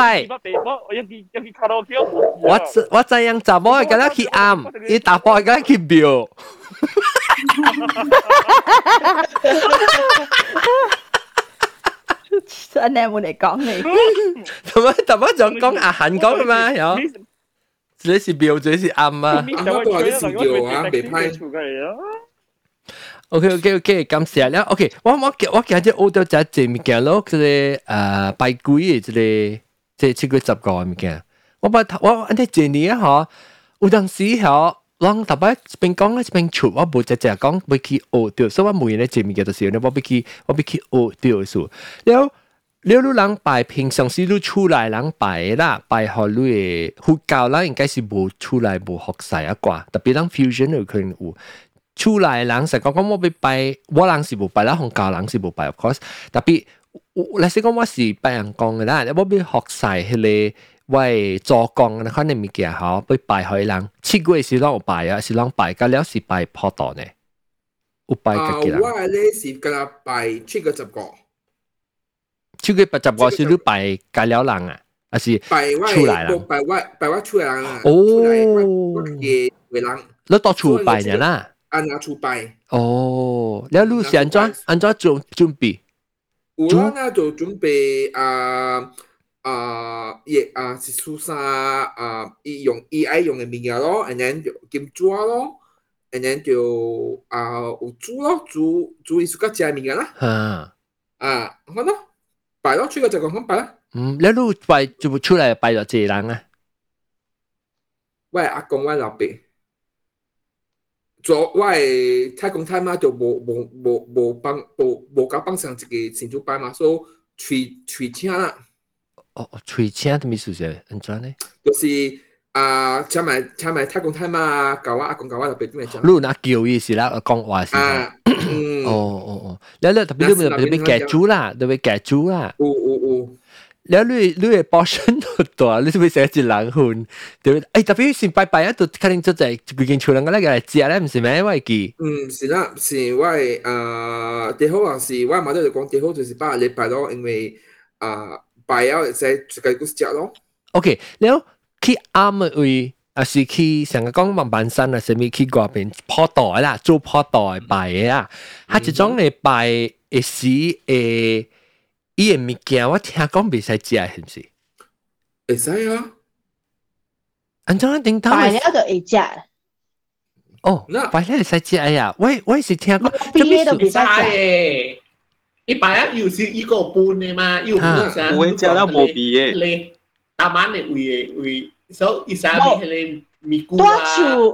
我我有件有件卡拉 OK 我我我知样查某系咁样去暗，伊打波系咁样去瞄。真系冇嚟讲你。同埋同埋仲讲阿韩讲嘅嘛，有。这是瞄，这是暗啊。我都系啲视调啊，未拍。 OK OK OK，感谢啦。OK，我我我今日学到只只物件咯，即系诶拜鬼嘅即系即系七月十个物件。我把我安尼一年嗬，有阵时嗬，人特别边讲咧边出，我冇只只讲要去学到，所以我每日只物件就是咧，我要去我要去学到数。了了，你人拜平常时你出来人拜啦，拜学你嘅佛教啦，应该是冇出来冇学晒一挂，特别人 fusion 有可能有。 出来人成讲讲我要拜，我人是无拜啦，红教人是无拜，of course。特别，嚟说讲我是拜人讲嘅啦，我要学晒迄个喂做工嘅可能物件吼，要拜开人。七月是啷有拜啊？是啷拜？甲了是拜普渡呢？有拜家己人。我咧是甲拜七月十个。七月八十个是你拜家了人啊？还是出来人？拜我拜我出来人啊！哦，我嘅为人。你到处拜人啦？ 按下出牌，哦，你要路线装，安装准准备，我咧就准备啊啊，亦啊是书生啊，用用爱用的面嘢咯，and then 就金砖咯，and then 就啊有煮咯，煮煮啲食个假面嘅啦，啊，好咯，摆咯，出个情况咁摆啦，嗯，你路摆就唔出来，摆咗几人啊？喂，阿公，我老边。做我嘅太公太妈就无无无无帮无无甲帮上一个成就班嘛，所以随随请啦。哦，吹请的意思是安怎呢？就是啊，请埋请埋太公太妈教我阿公教我就俾点讲。你那叫意思啦，讲话是。啊，嗯。哦哦哦，你你特别你咪你咪夹住啦，你咪夹住啦。有有有。 你你你嘅包身都大，你咪写一人份，对唔对？诶，特别先拜拜啊，都肯定做在几间厝人个嚟嚟食咧，唔是咩？我记。嗯，是啦，是我诶，最好啊是我妈都就讲最好就是把礼拜咯，因为啊。拜啊，在自己个食咯。OK，แล้ว去啱嘅位，啊是去成个讲万板山啊，甚物去嗰边破袋啦，做破袋拜嘅啊，佢一种嘅拜嘅时诶， 伊嘅物件我听讲未使食，系唔是？会使啊。安怎定当？拜了就会食。哦，拜了会使食呀，我我是听讲，毕业都未使食。一摆啊，又是一个半嘅嘛，又唔想。有人食了无味嘅。你大晚嘅胃胃，所以伊啥物迄个 米菇啊、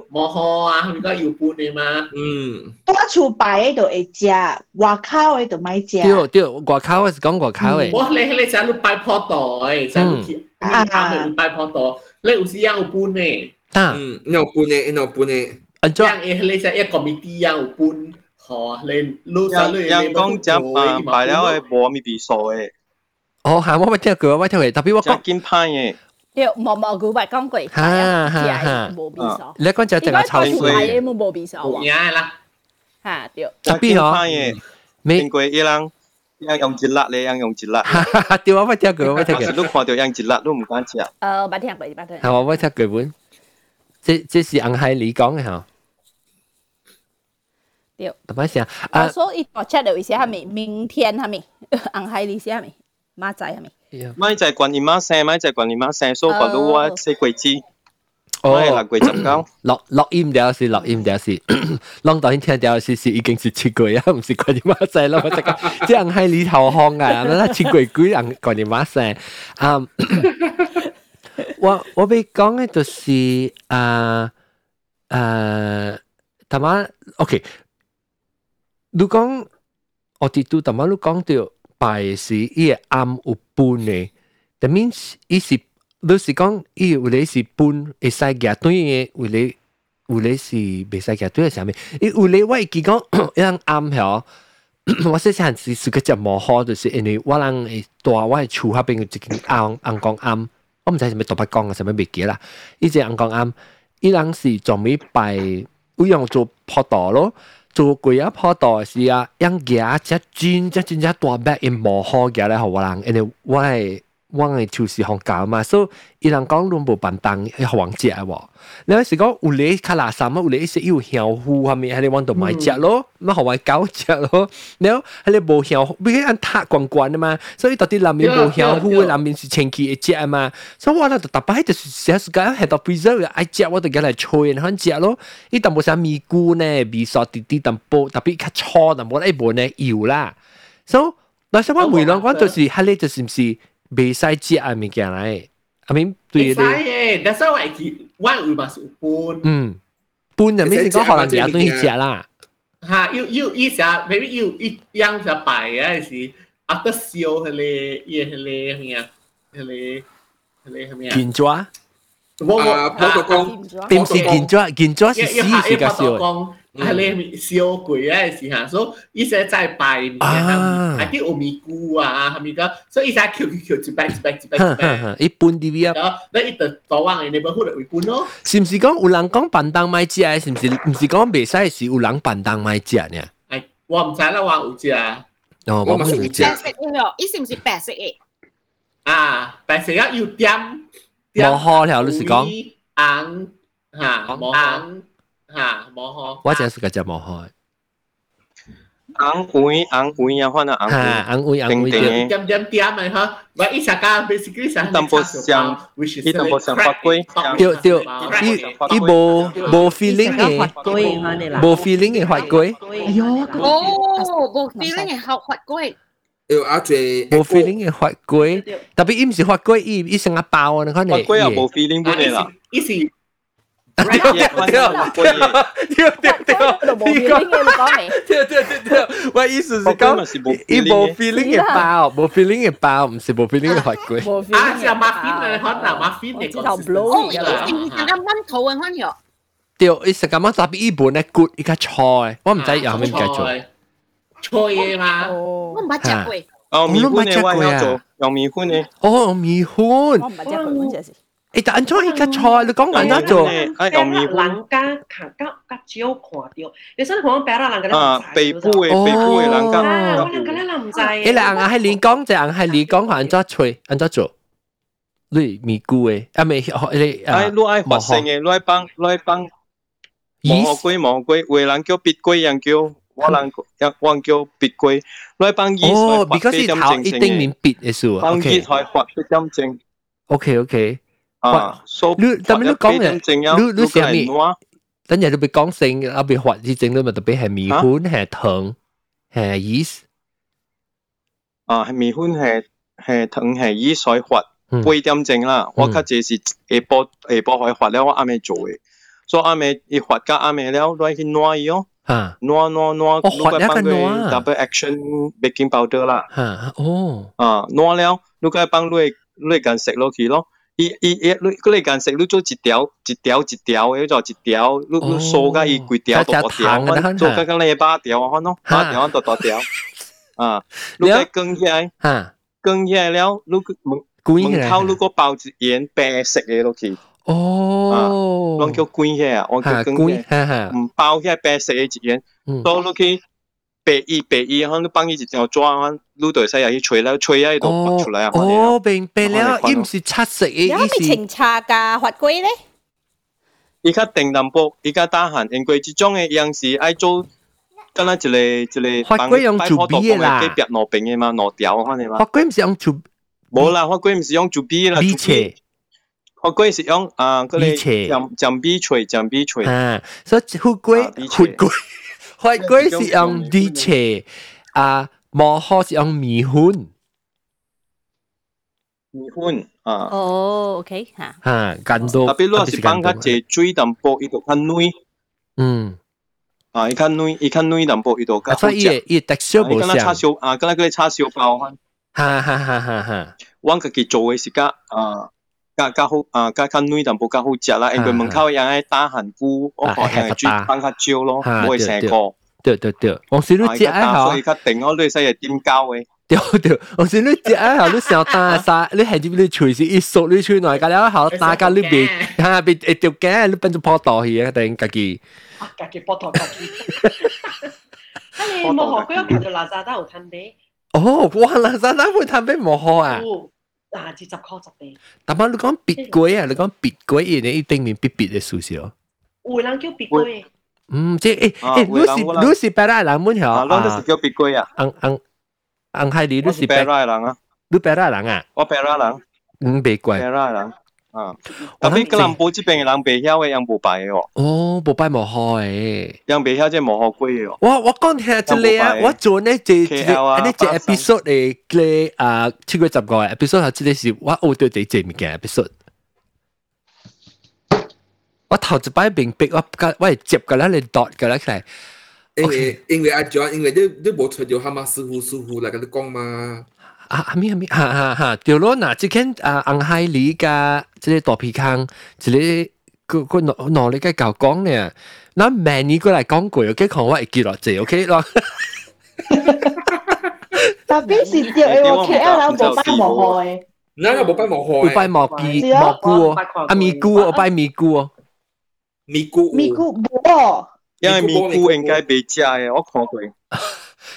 毛菇啊，佢个有半嘅嘛。嗯。多厝摆嘅就会食，外口嘅就咪食。对对，外口嘅是讲外口嘅。我你迄个啥你摆破袋，啥物去啱嘅你摆破袋，你有时有半嘅。啊。嗯，有半嘅，有半嘅。安怎？样诶，你只一个米啲有半。哦，你攞晒你人讲只啊排了嘅无咪味素嘅。哦，系我咪听过，我听过，特别我讲见派嘅。 对，毛毛菇咪讲过，哈哈哈，无味素。你讲只净系臭水，系冇无味素。嘢啦，吓对。特别哦，美国伊人。yang 用一辣咧，yang 用一辣。对，我咪听过，我咪听过。都看到yang 一辣都唔敢食。诶，冇听过，冇听。系我咪听过本，这这是硬系你讲嘅吓。对，怎么想？啊，所以我 check 到一些下面，明天下面，红海里下面，马仔下面。 咪就系观音妈声，咪就系观音妈声，所以觉得我四季节。哦，六季十九。录录音条是录音条是，录到听条是是已经是七季啊，唔是观音妈声啦，我即系即系喺里头烘啊，咁七季几人观音妈声啊。我我俾讲嘅就是啊啊，他妈 OK。你讲我哋都头先你讲到 拜是伊個暗有半嘅，that means 伊是你是讲伊有咧是半会使夾對嘅，有咧有咧是袂使夾對係啥物？伊有咧我会记讲 一樣暗曉，我細細陣時是個只无好，就是因为我人会大我係厝下邊有一間紅紅光暗，我唔知系咪獨白講啊，啥物袂記啦，伊隻紅光暗，伊人是做咩拜，有用做破道咯。做鬼啊破道是啊，樣嘢只真只真只大白，因无好嘅咧，好我人，因为我我系就是学教嘛，所以伊人讲拢无办当学王食喎。你有时讲有咧卡垃圾啊，有咧是有香菇系咪？系你揾到买食咯，乜学为狗食咯。然后系你无香，毕竟按塔关关啊嘛，所以到底南面无香菇，南面是前期嘅食啊嘛。所以我咧就特别就是写时间系到 preserve 爱食，我就叫嚟吹然后食咯。伊淡薄啥咪菇呢，味素啲啲淡薄，特别较粗淡薄一半呢油啦。所以嗱，什么梅兰讲就是系你就是唔是 未使食啊物件嚟。I mean 对你。系，但系我系我会嘛是半。嗯，半入面是讲可能有东西食啦。吓，要要伊食，maybe 要一样食白嘅是，啊个烧迄个伊迄个咩啊，迄个迄个系咩啊？金爪。我我葡萄公，点是金爪？金爪是死是个烧。 系你烧鬼嘅时候，所以伊实在拜面啊，系啲有米菇啊，系咪个？所以伊实 Q Q Q 一摆一摆一摆一摆，一般啲啲啊。你一直早晚嘅你冇可能会搬咯。是唔是讲有人讲办当买食？是唔是？唔是讲未使是有人办当买食呢？系我唔知啦，我有食。哦，我唔有食。白色嘅，伊是唔是白色嘅？啊，白色啊，要点冇好了，你是讲红吓，冇 红。吓，冇开。我净系食嘅就冇开。 昂会昂会呀，可能昂会，昂会昂会，点点点咪吓，我一下间 basically 想淡薄像，一淡薄像法规，对对，一一无无 feeling 嘅法规，无 feeling 嘅法规，哎呦，哦，无 feeling 嘅学法规。有阿最无 feeling 嘅法规，特别伊唔是法规，伊伊成个包啊，你看你。法规又无 feeling 本嚟啦，伊是。 对对对对对对，你讲你讲未？对对对对，我意思是讲，伊无 feeling 嘅包，无 feeling 嘅包，唔是无 feeling 嘅法规。啊，是马芬嘅，可能马芬嘅个是。哦，伊是成个蚊土嘅款样。对，伊成个蚊特别伊本咧 good，伊个菜，我唔知有咩叫做。菜嘢嘛，我唔捌食过。哦，米粉嘅我有做，用米粉嘅。哦，米粉。我唔捌食过，真系。 诶，但做依个菜，你讲紧咗做？诶，用米粉。人家看较较少看到，你想讲白啦，人家啊，北部嘅北部嘅人家，我人家咧唔知。诶，你硬系你讲就硬系你讲，按咗吹，按咗做。你咪估诶，啊咪你诶，你爱发声嘅，你爱帮你爱帮。毛龟毛龟，为人叫别龟，人叫。我人一我叫别龟，你爱帮医哦，because 头一定面别嘅数啊。帮医才发别针症。 OK OK。 啊，你但系你讲嘅，你你写咩？等阵你别讲性，啊别发啲整，你咪特别系米粉系糖系 yeast。啊，系米粉系系糖系 yeast 所发八点钟啦。我较这是下晡下晡可以发了，我啱啱做嘅。所以啱啱一发加啱啱了，你去攞伊哦。啊，攞攞攞，我发一个攞 double action baking powder 啦。吓，哦。啊，攞了，你个帮你你间食落去咯。 伊伊伊，你嗰你间食你做一条一条一条嘅，做一条，你你数甲伊几条大条，做甲甲你八条啊，喏，八条大大条。啊，你个卷起来，卷起来了，你门门口你个包一盐白色嘅落去。哦，我叫卷起来，我叫卷起来，唔包起来白色嘅一盐，倒落去。 白衣白衣，可能帮伊一条抓，撸到使入去吹啦，吹啊，度拔出来啊。哦，明白了，伊唔是七色嘅意思。有咩清茶噶法规咧？伊较定淡薄，伊较打闲，因为即种嘅样是爱做，敢若一个一个法规用做 B 嘅啦，别攞平嘅嘛，攞条可能嘛。法规唔是用做，冇啦，法规唔是用做 B 啦， B 切。法规是用啊，嗰啲将将 B 锤，将 B 锤。啊，所以法规法规。 法规是用啲切啊，磨好是用米粉。米粉啊。哦，OK 吓。吓，更多。特别如果是放较济水淡薄，伊就较软。嗯。啊，伊较软，伊较软淡薄，伊就较好食。伊伊 texture 无像。叉烧啊，敢若嗰啲叉烧包番。哈哈哈！哈哈。我家己做嘅是较啊。 较较好啊，较较软淡薄较好食啦，因为门口有喺打韩菇，我可能系煮放较少咯，唔会成个。对对对，我是你食啊好，所以佢定我你使系点交嘅。对对，我是你食啊好，你想打啥？你系点？你随时一熟，你出来个了好，打个你别吓别一条颈，你变咗破道去啊！定家己。啊，家己破道家己。你冇学过叫做垃圾都有摊杯。哦，哇！垃圾都会摊杯冇学啊。 啊，二十箍十杯。但系你讲别贵啊，你讲别贵，你一定面别别嘅数少。有人叫别贵。嗯，即系诶诶，你是你是白拉人本条啊？我都是叫别贵啊。ang ang ang 系你，你是白拉人啊？你白拉人啊？我白拉人。嗯，别贵。白拉人 啊。特别吉隆坡这边嘅人袂晓嘅，人无拜嘅哦。哦，无拜无好诶。人袂晓即无好贵嘅哦。我我讲听一个啊，我做呢只只呢只 episode 诶嘅啊，超过十个 episode 系即系是我学到第只物件 episode。我头一摆明逼我个我系接个啦，你度个啦起来。因为因为阿 John，因为你你冇出咗哈嘛师傅师傅嚟跟你讲嘛。 啊啊咪啊咪，哈哈哈！对咯，嗱，即间啊红海里嘅即系大皮坑，即系个个攞攞你嘅教讲咧，嗱明年过嚟讲过，OK，看我会记落字，OK 咯。特别是掉诶，我 KL 人冇班冇开。嗱，冇班冇开。有班冇记冇菇哦，啊咪菇，我班咪菇哦。咪菇，咪菇冇，因为咪菇应该未食嘅，我看过。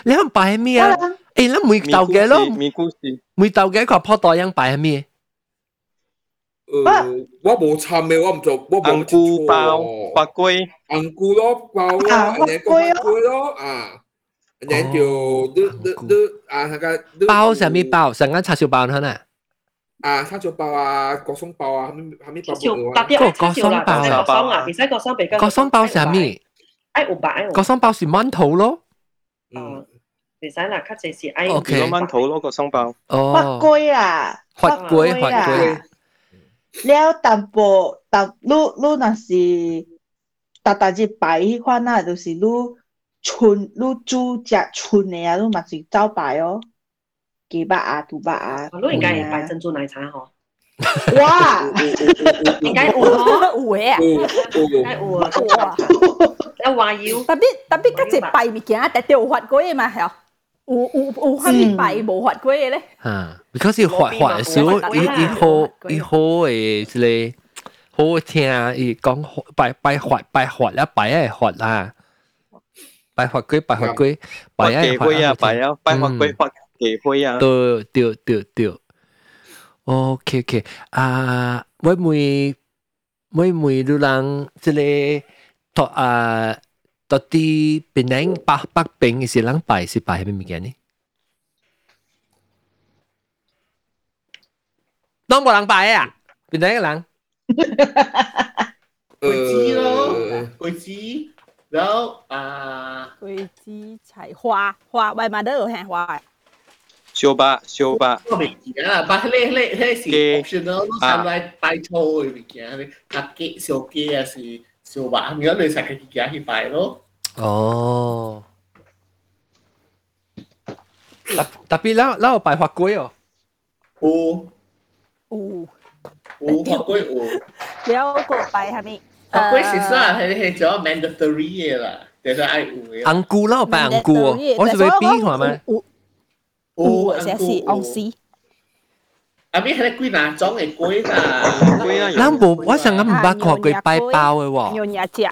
你肯摆咩啊？ 诶，你每豆嘅咯，咪菇是每豆嘅个泡袋样摆咩？诶，我冇参嘅，我唔做，我冇菇包、法龟、红菇咯包啊，法龟咯啊， 然就你你你啊那个包什么包？成间叉烧包呢？啊，叉烧包啊，国松包啊，系咪系咪包包？特别国松包国松啊，其实国松比较国松包系咩？爱有白，国松包是馒头咯。嗯， 其实嗱，较济是爱有馒头咯，国松包。哦，发龟啊，发龟发龟。了淡薄淡，你你若是逐逐日摆迄款啊，就是你春你煮食春的啊，你嘛是走摆哦。鸡巴啊，肚巴啊，我应该也摆珍珠奶茶嗬。哇，应该有嗬，有嘅啊，应该有啊，哇，有话要。特别特别嗰只摆物件，特掉发过嘅嘛系。 有有有虾米摆无发过嘅咧？啊，because 伊发发嘅时候，伊伊好伊好诶，即系好听伊讲摆摆发摆发啦，摆系发啦，摆发龟摆发龟，摆系发啊，摆啊，摆发龟发。机会啊！对对对对，OK OK 啊，每每每每都人即系托啊， 到底边人北北边嘅是人拜是拜咩物件呢？都冇人拜啊！边人嘅人？鬼子咯，鬼子，然后啊，鬼子菜花花，外嘛都有系花。小巴小巴。个物件啊，把迄个迄个迄个是 optional，你上来拜托嘅物件，你啊鸡小鸡啊是小巴，你你才可以行去拜咯。 哦。特特别啦，啦有拜法龟哦。有。有。有法龟有。了个拜系咪？法龟是啥？系系做 mandatory 嘅啦，就是爱有嘅。红菇啦，拜红菇哦，我是会变系咪？有些是昂斯。啊！咪系几哪种嘅龟啊？龟啊！咱无，我上个唔捌看佢拜包嘅喎。有廿只。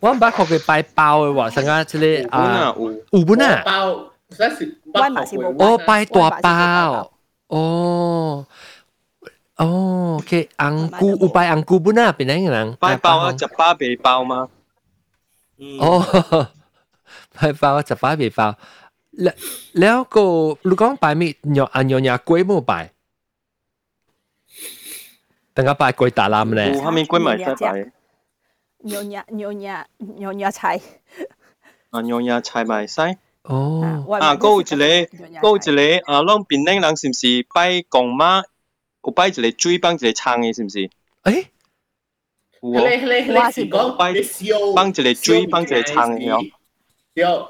我唔捌看佢拜包嘅喎，上个即个啊，有本啊。包，嗰是拜嘛是冇。哦，拜大包。哦。哦，OK，红菇有拜红菇本啊，边啲人？拜包啊，就巴鼻包吗？哦，拜包就巴鼻包。แล้วแล้วก็ลูกก้องไปมีหยออันยอนยากล้วยมู่ไป等下拜鬼打冧咧，下面鬼咪得拜。牛nhà牛nhà牛nhà 菜。啊，牛nhà菜咪使。哦。啊，嗰有一个，嗰有一个啊，拢边顶人是唔是拜公妈？有拜一个水帮一个撑嘅，是唔是？诶。有啊。我是讲拜帮一个水帮一个撑嘅哦。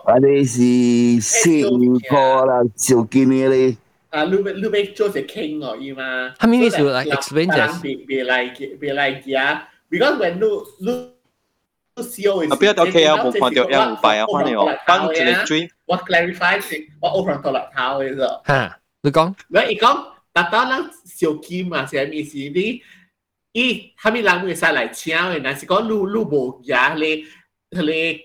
啊！你是姓破啦，小金嘅咧。啊，你你要做只 king 哦，伊嘛。他们意思 like explain just。别别来别来嘅，because when 你你。 啊！不要到 K L 冇看到有五百啊，反正哦，帮一个追。我 clarify 先，我 open 到落头嘅啫。吓，你讲。你一讲，但当咱小金嘛，是咩意思？你伊他们人会使来请嘅，但是讲你你无嘢你你。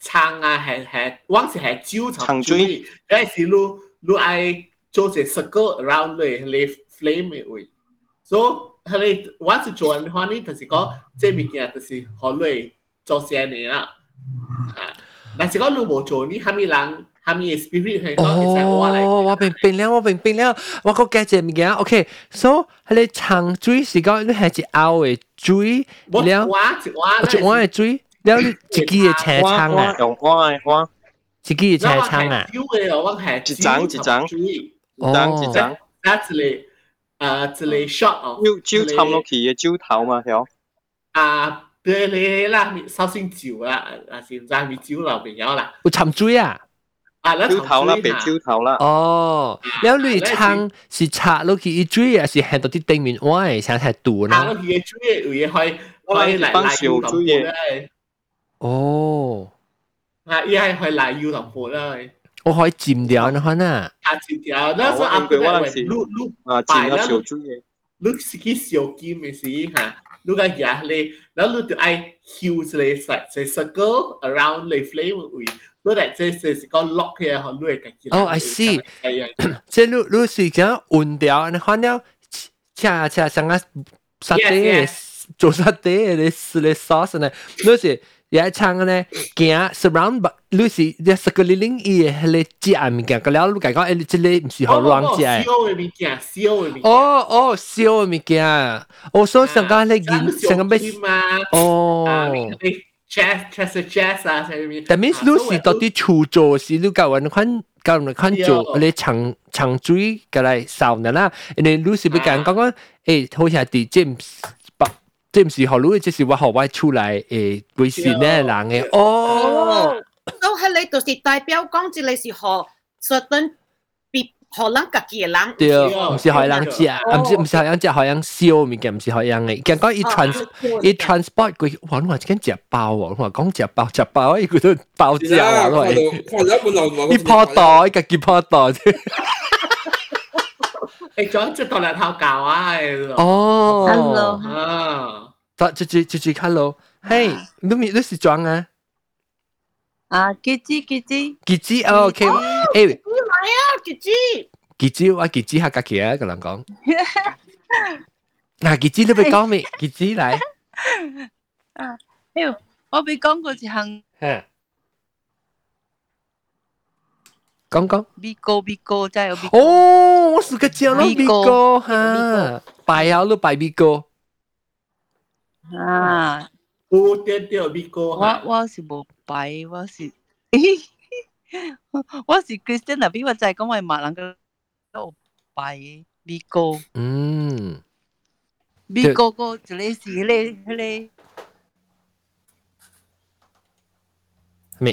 撑啊，系系，往时系招长水，嗰时你你爱做只 circle around 你你 flame 嘅位，所以佢我是做嘅话呢，就是讲这物件就是好累 做些年啦，啊，但是讲你冇做呢，系咪人？系咪 spirit 系讲其实我嚟？哦，我明白了，我明白了，我个记只物件，OK，so 系你长水是讲你系一拗嘅水，了，我一碗嘅水。了你自己嘅车窗啊？用我嘅我，自己嘅车窗啊？一张一张，一张一张。啊，一个啊，一个 shot 哦。招招氹落去嘅招头嘛，系啊， 对你啦，首先招啦，啊，现在咪招流边有啦。有沉水啊？啊，招头啦，被招头啦。哦，了你窗是插落去一水啊，是行到啲地面歪，成系断啦。插落去嘅水有嘢可以可以嚟嚟要咁嘅。哦，啊，伊系去嚟要同盘啦。我可以占掉那款啊。啊，占掉，那时候阿伯话录录啊，占咗小猪嘢。录是去小金嘅事吓， 录个嘢咧，然后录就爱 use 咧实实 circle around 咧 flame 位，录嚟即系是讲 lock 嘅，学录嘅嘅。哦，I see，即系录录是讲换掉，你看了，恰恰像个沙爹，做沙爹嘅啲啲 sauce 呢，录是。 有一唱咧，行 surround 你是一十个零零伊嘅迄个食物件，个了你讲讲，诶，即个唔是好乱食。烧嘅物件，烧嘅物件。哦哦，烧嘅物件，我所想讲咧，见成个咩？哦。chess chess chess 啊，但 means 你是到底处做是你教人款教人款做你长长水过来烧的啦，因为你是不讲讲讲，诶，好似系 James。 即唔是學佬，即是我學位出嚟誒，會是呢人嘅哦。都係你就是代表講，即你是學 certain 別學人家己嘅人。對，唔是學人食，唔是唔是學人食，學人燒物件，唔是學人嘅。講講伊 trans 伊 transport 佢，哇！我話緊食包喎，我話講食包食包，伊佢都包膠啊，我係。伊破袋，家己破袋。诶，仲即系当日头教啊，哦，hello，啊，得，就就就就 hello，嘿，你咪你是装啊？啊，吉子吉子，吉子，OK，诶，你买啊，吉子，吉子，我吉子客家嘅啊，个人讲，嗱，吉子你咪讲咩？吉子嚟，啊，诶，我俾讲过一项， 讲讲。米糕米糕，真系有米糕。哦，我是个叫咯米糕哈，白啊咯白米糕。啊，有点点米糕。我我是冇白，我是我是 Christian 啊，比我就系讲我系马人嘅都白米糕。嗯。米糕个就你是你你。咩？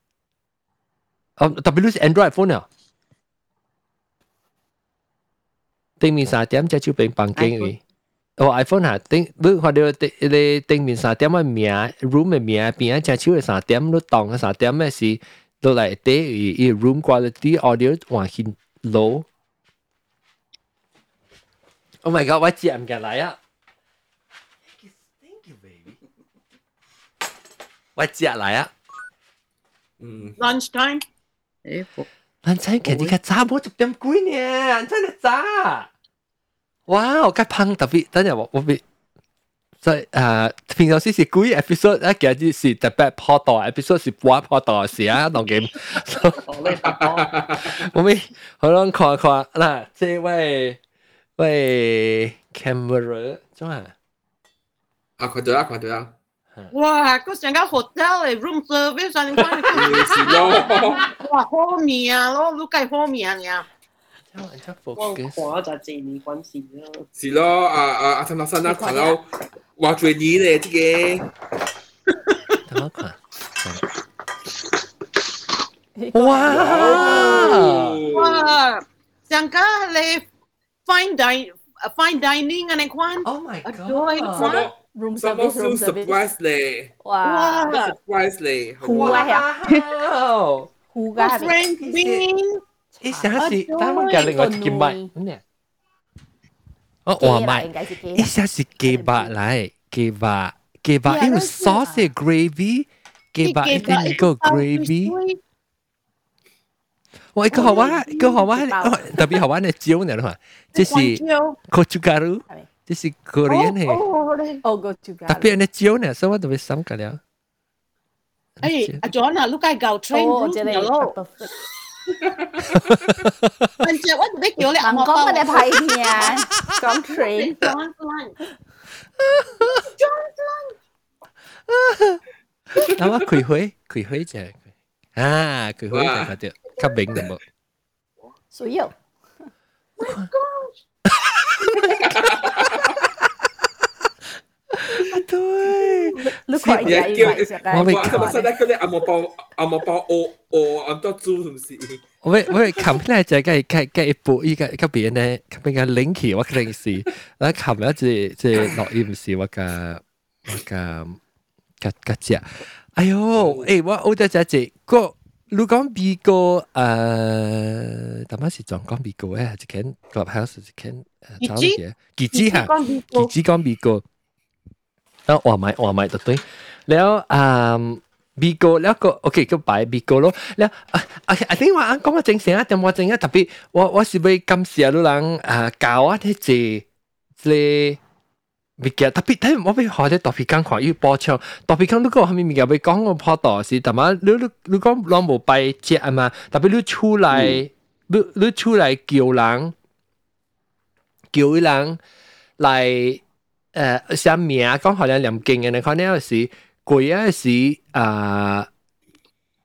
哦，特别你是 Android phone 啊？顶面三点只就变房间嘅。哦，iPhone 啊，顶你看到你顶面三点嘅名，room 嘅名边啊只手嘅三点，你当嘅三点嘅是落嚟啲伊 room quality audio 换去 low。Oh my god！我接唔入嚟啊！我接嚟啊！嗯，lunch time。 诶，lunch time 其实而家差唔多十点几呢，真系差。哇！我介胖特别，等阵我我别在诶平常时是几 episode 啊，其实是特别破到 episode 是半破到时啊，当game。我咪好撚看看嗱，这位位 camera 做咩？啊，看到啊，看到啊！ 哇！嗰成间 hotel 嚟 room service 上关系咯，哇好面啊，咯都计好面啊！我看就这年关系咯。是咯，啊啊啊！陈老师啊，看到话最年咧，这个。等我看。哇！哇！上家你 fine dining fine dining 啊，你看。 Oh my god！ 对。 room service room surprise 咧，哇，surprise 咧，酷啊呀，酷噶，friend win，一下是，但我隔另外一件麦，咩？哦，黄麦，一下是鸡巴嚟，鸡巴，鸡巴，因为 sauce 系 gravy，鸡巴一定一个 gravy。我一个好玩，一个好玩，特别好玩嘅椒呢，嘛，这是 gochugaru。 这是 Korean 嘅，哦个主角，特别系椒呢，所以我特别想㗎了。诶，阿 John 啊，你介教 train 哦，这里咯。问只我特别叫你阿我讲嘅拍片，讲 train。 John John。咁啊，开会开会就啊，开会就嗰啲吸明嘅冇。需要。对， 你快啲叫我咪咁啊！实在嗰啲阿毛包阿毛包哦哦，按多猪系唔是？我我琴日就系计计一部依个嗰边咧，嗰边嘅 link 我定是，嗱琴日即即落音是我嘅我嘅嘅嘅只， 哎呦，诶，我我得只只个。 你讲美国诶，大妈是仲讲美国诶，一间 clubhouse 一间诶，找嘢，记子吓，记子讲美国，啊，话买话买就对，แล้ว啊，美国แล้วก็โอเคก็ไป美国咯，แล้ว啊啊，I think ว่า讲个正常啊，但我正啊特别，我我是为感谢你人啊教我啲字，即 物件特别睇我俾学啲特别讲看要播唱，特别讲如果后面物件俾讲个破道是，但系你你你讲攞无拜接啊嘛，特别你出来，你你出来叫人，叫人嚟诶写名，讲好像念经嘅，你看呢是贵啊是啊。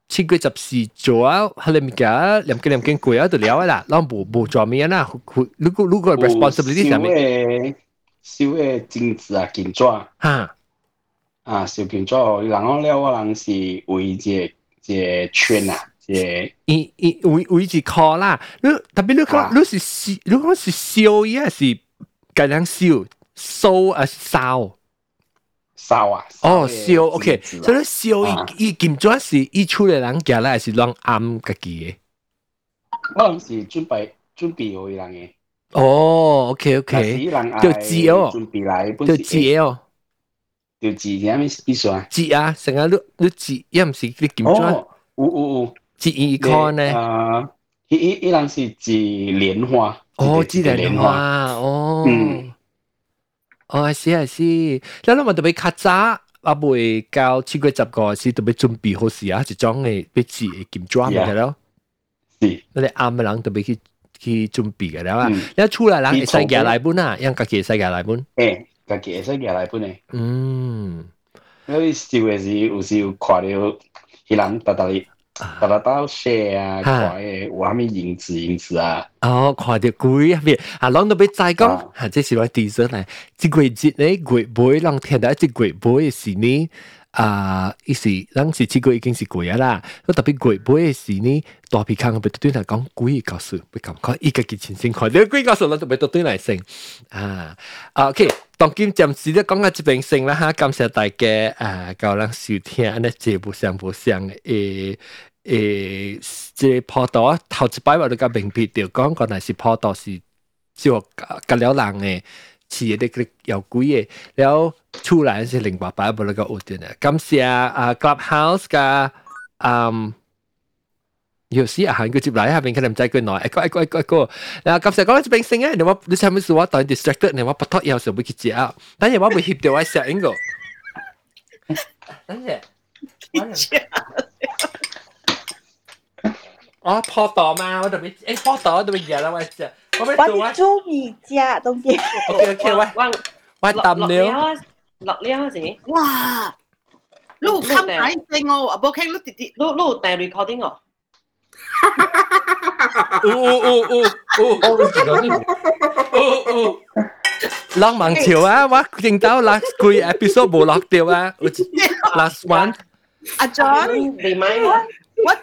七月十四做啊，系你物件念经念经贵啊，就了啦，攞无无做咩啦，如果如果 responsibility 上面。 燒嘅金子啊，金紙啊，啊燒金紙，然後咧我人是圍一个一个圈啊，一一一圍圍一箍啦。你特别你看你是燒，你講是燒伊還是咁樣燒？燒啊燒燒啊！哦燒，OK，所以燒伊伊金紙是伊出嚟人夾啦，還是讓暗家己嘅？我是準備準備為人嘅。哦，OK OK，就字哦，就字哦，就字点咩意思啊？字啊，成日都都字，一唔是啲点装？有有有，字一看呢？啊，一一一人是字莲花。哦，字莲花，哦，嗯，哦，系是系是，你谂下特别较早。阿妹教七月十个时，特别准备好时啊，一种嘅俾字嘅点装嘅咯。是，你哋啱嘅人特别去。 去准备个了嘛？你出 bị cái đó, là nó chui lại là 来不呢 xe ga lại bốn à? Em cà khịa xe ga lại bốn, ê cà khịa xe ga lại bốn. Em ừm, nó đi siêu về gì? Ừ, siêu 啊，伊是咱是七个已经是贵啊啦，我特别贵，不诶是呢，大皮坑被对来讲贵高数，不讲看伊家己亲身看，你贵高数咱就被对来升啊。啊，OK，当今暂时咧讲下即边升啦哈，感谢大家啊，够人收听安尼节目上无上诶。诶，即个坡道头一摆我都甲明白掉，讲原来是坡道是照甲了人诶。似啲嗰啲有鬼嘅，然後出來是零八八冇那個學點嘅。感謝啊 Clubhouse 噶嗯，有時啊，行佢接嚟下邊可能唔知佢耐，一個一個一個一個。嗱，感謝講呢邊聲啊，你話你係咪是我當 distracted，你話不拖有時候會去接啊，等陣我會協調我聲應個。等陣，我破檔嘛，我特別誒破檔特別熱啦，我知。我中意食东西。OK OK，喂，喂抌了，落了先。哇！你有看睇正哦，阿伯倾你弟弟，你你有带 recording 哦。哦哦哦哦哦哦哦！落盲潮啊！我见到 last 几 episode 冇落掉啊，last one。阿 John，remind 我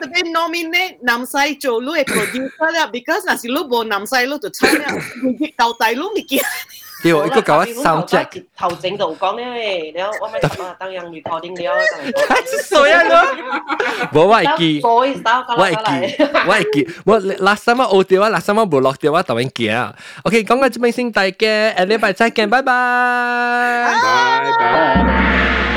特别 nominate 男细做你嘅 producer 啦，because 那是你无男细你就差啦，你交代你咪见。对，一个搞 sound check。头整就讲咧，然后我咪啊当人 recording 了。太衰啊咯！冇我系记，我系记，我系记，我 last time 我掉啊，last time 冇落掉啊，突然见啊。OK，讲个这边先大家，下礼拜再见，拜拜。拜拜。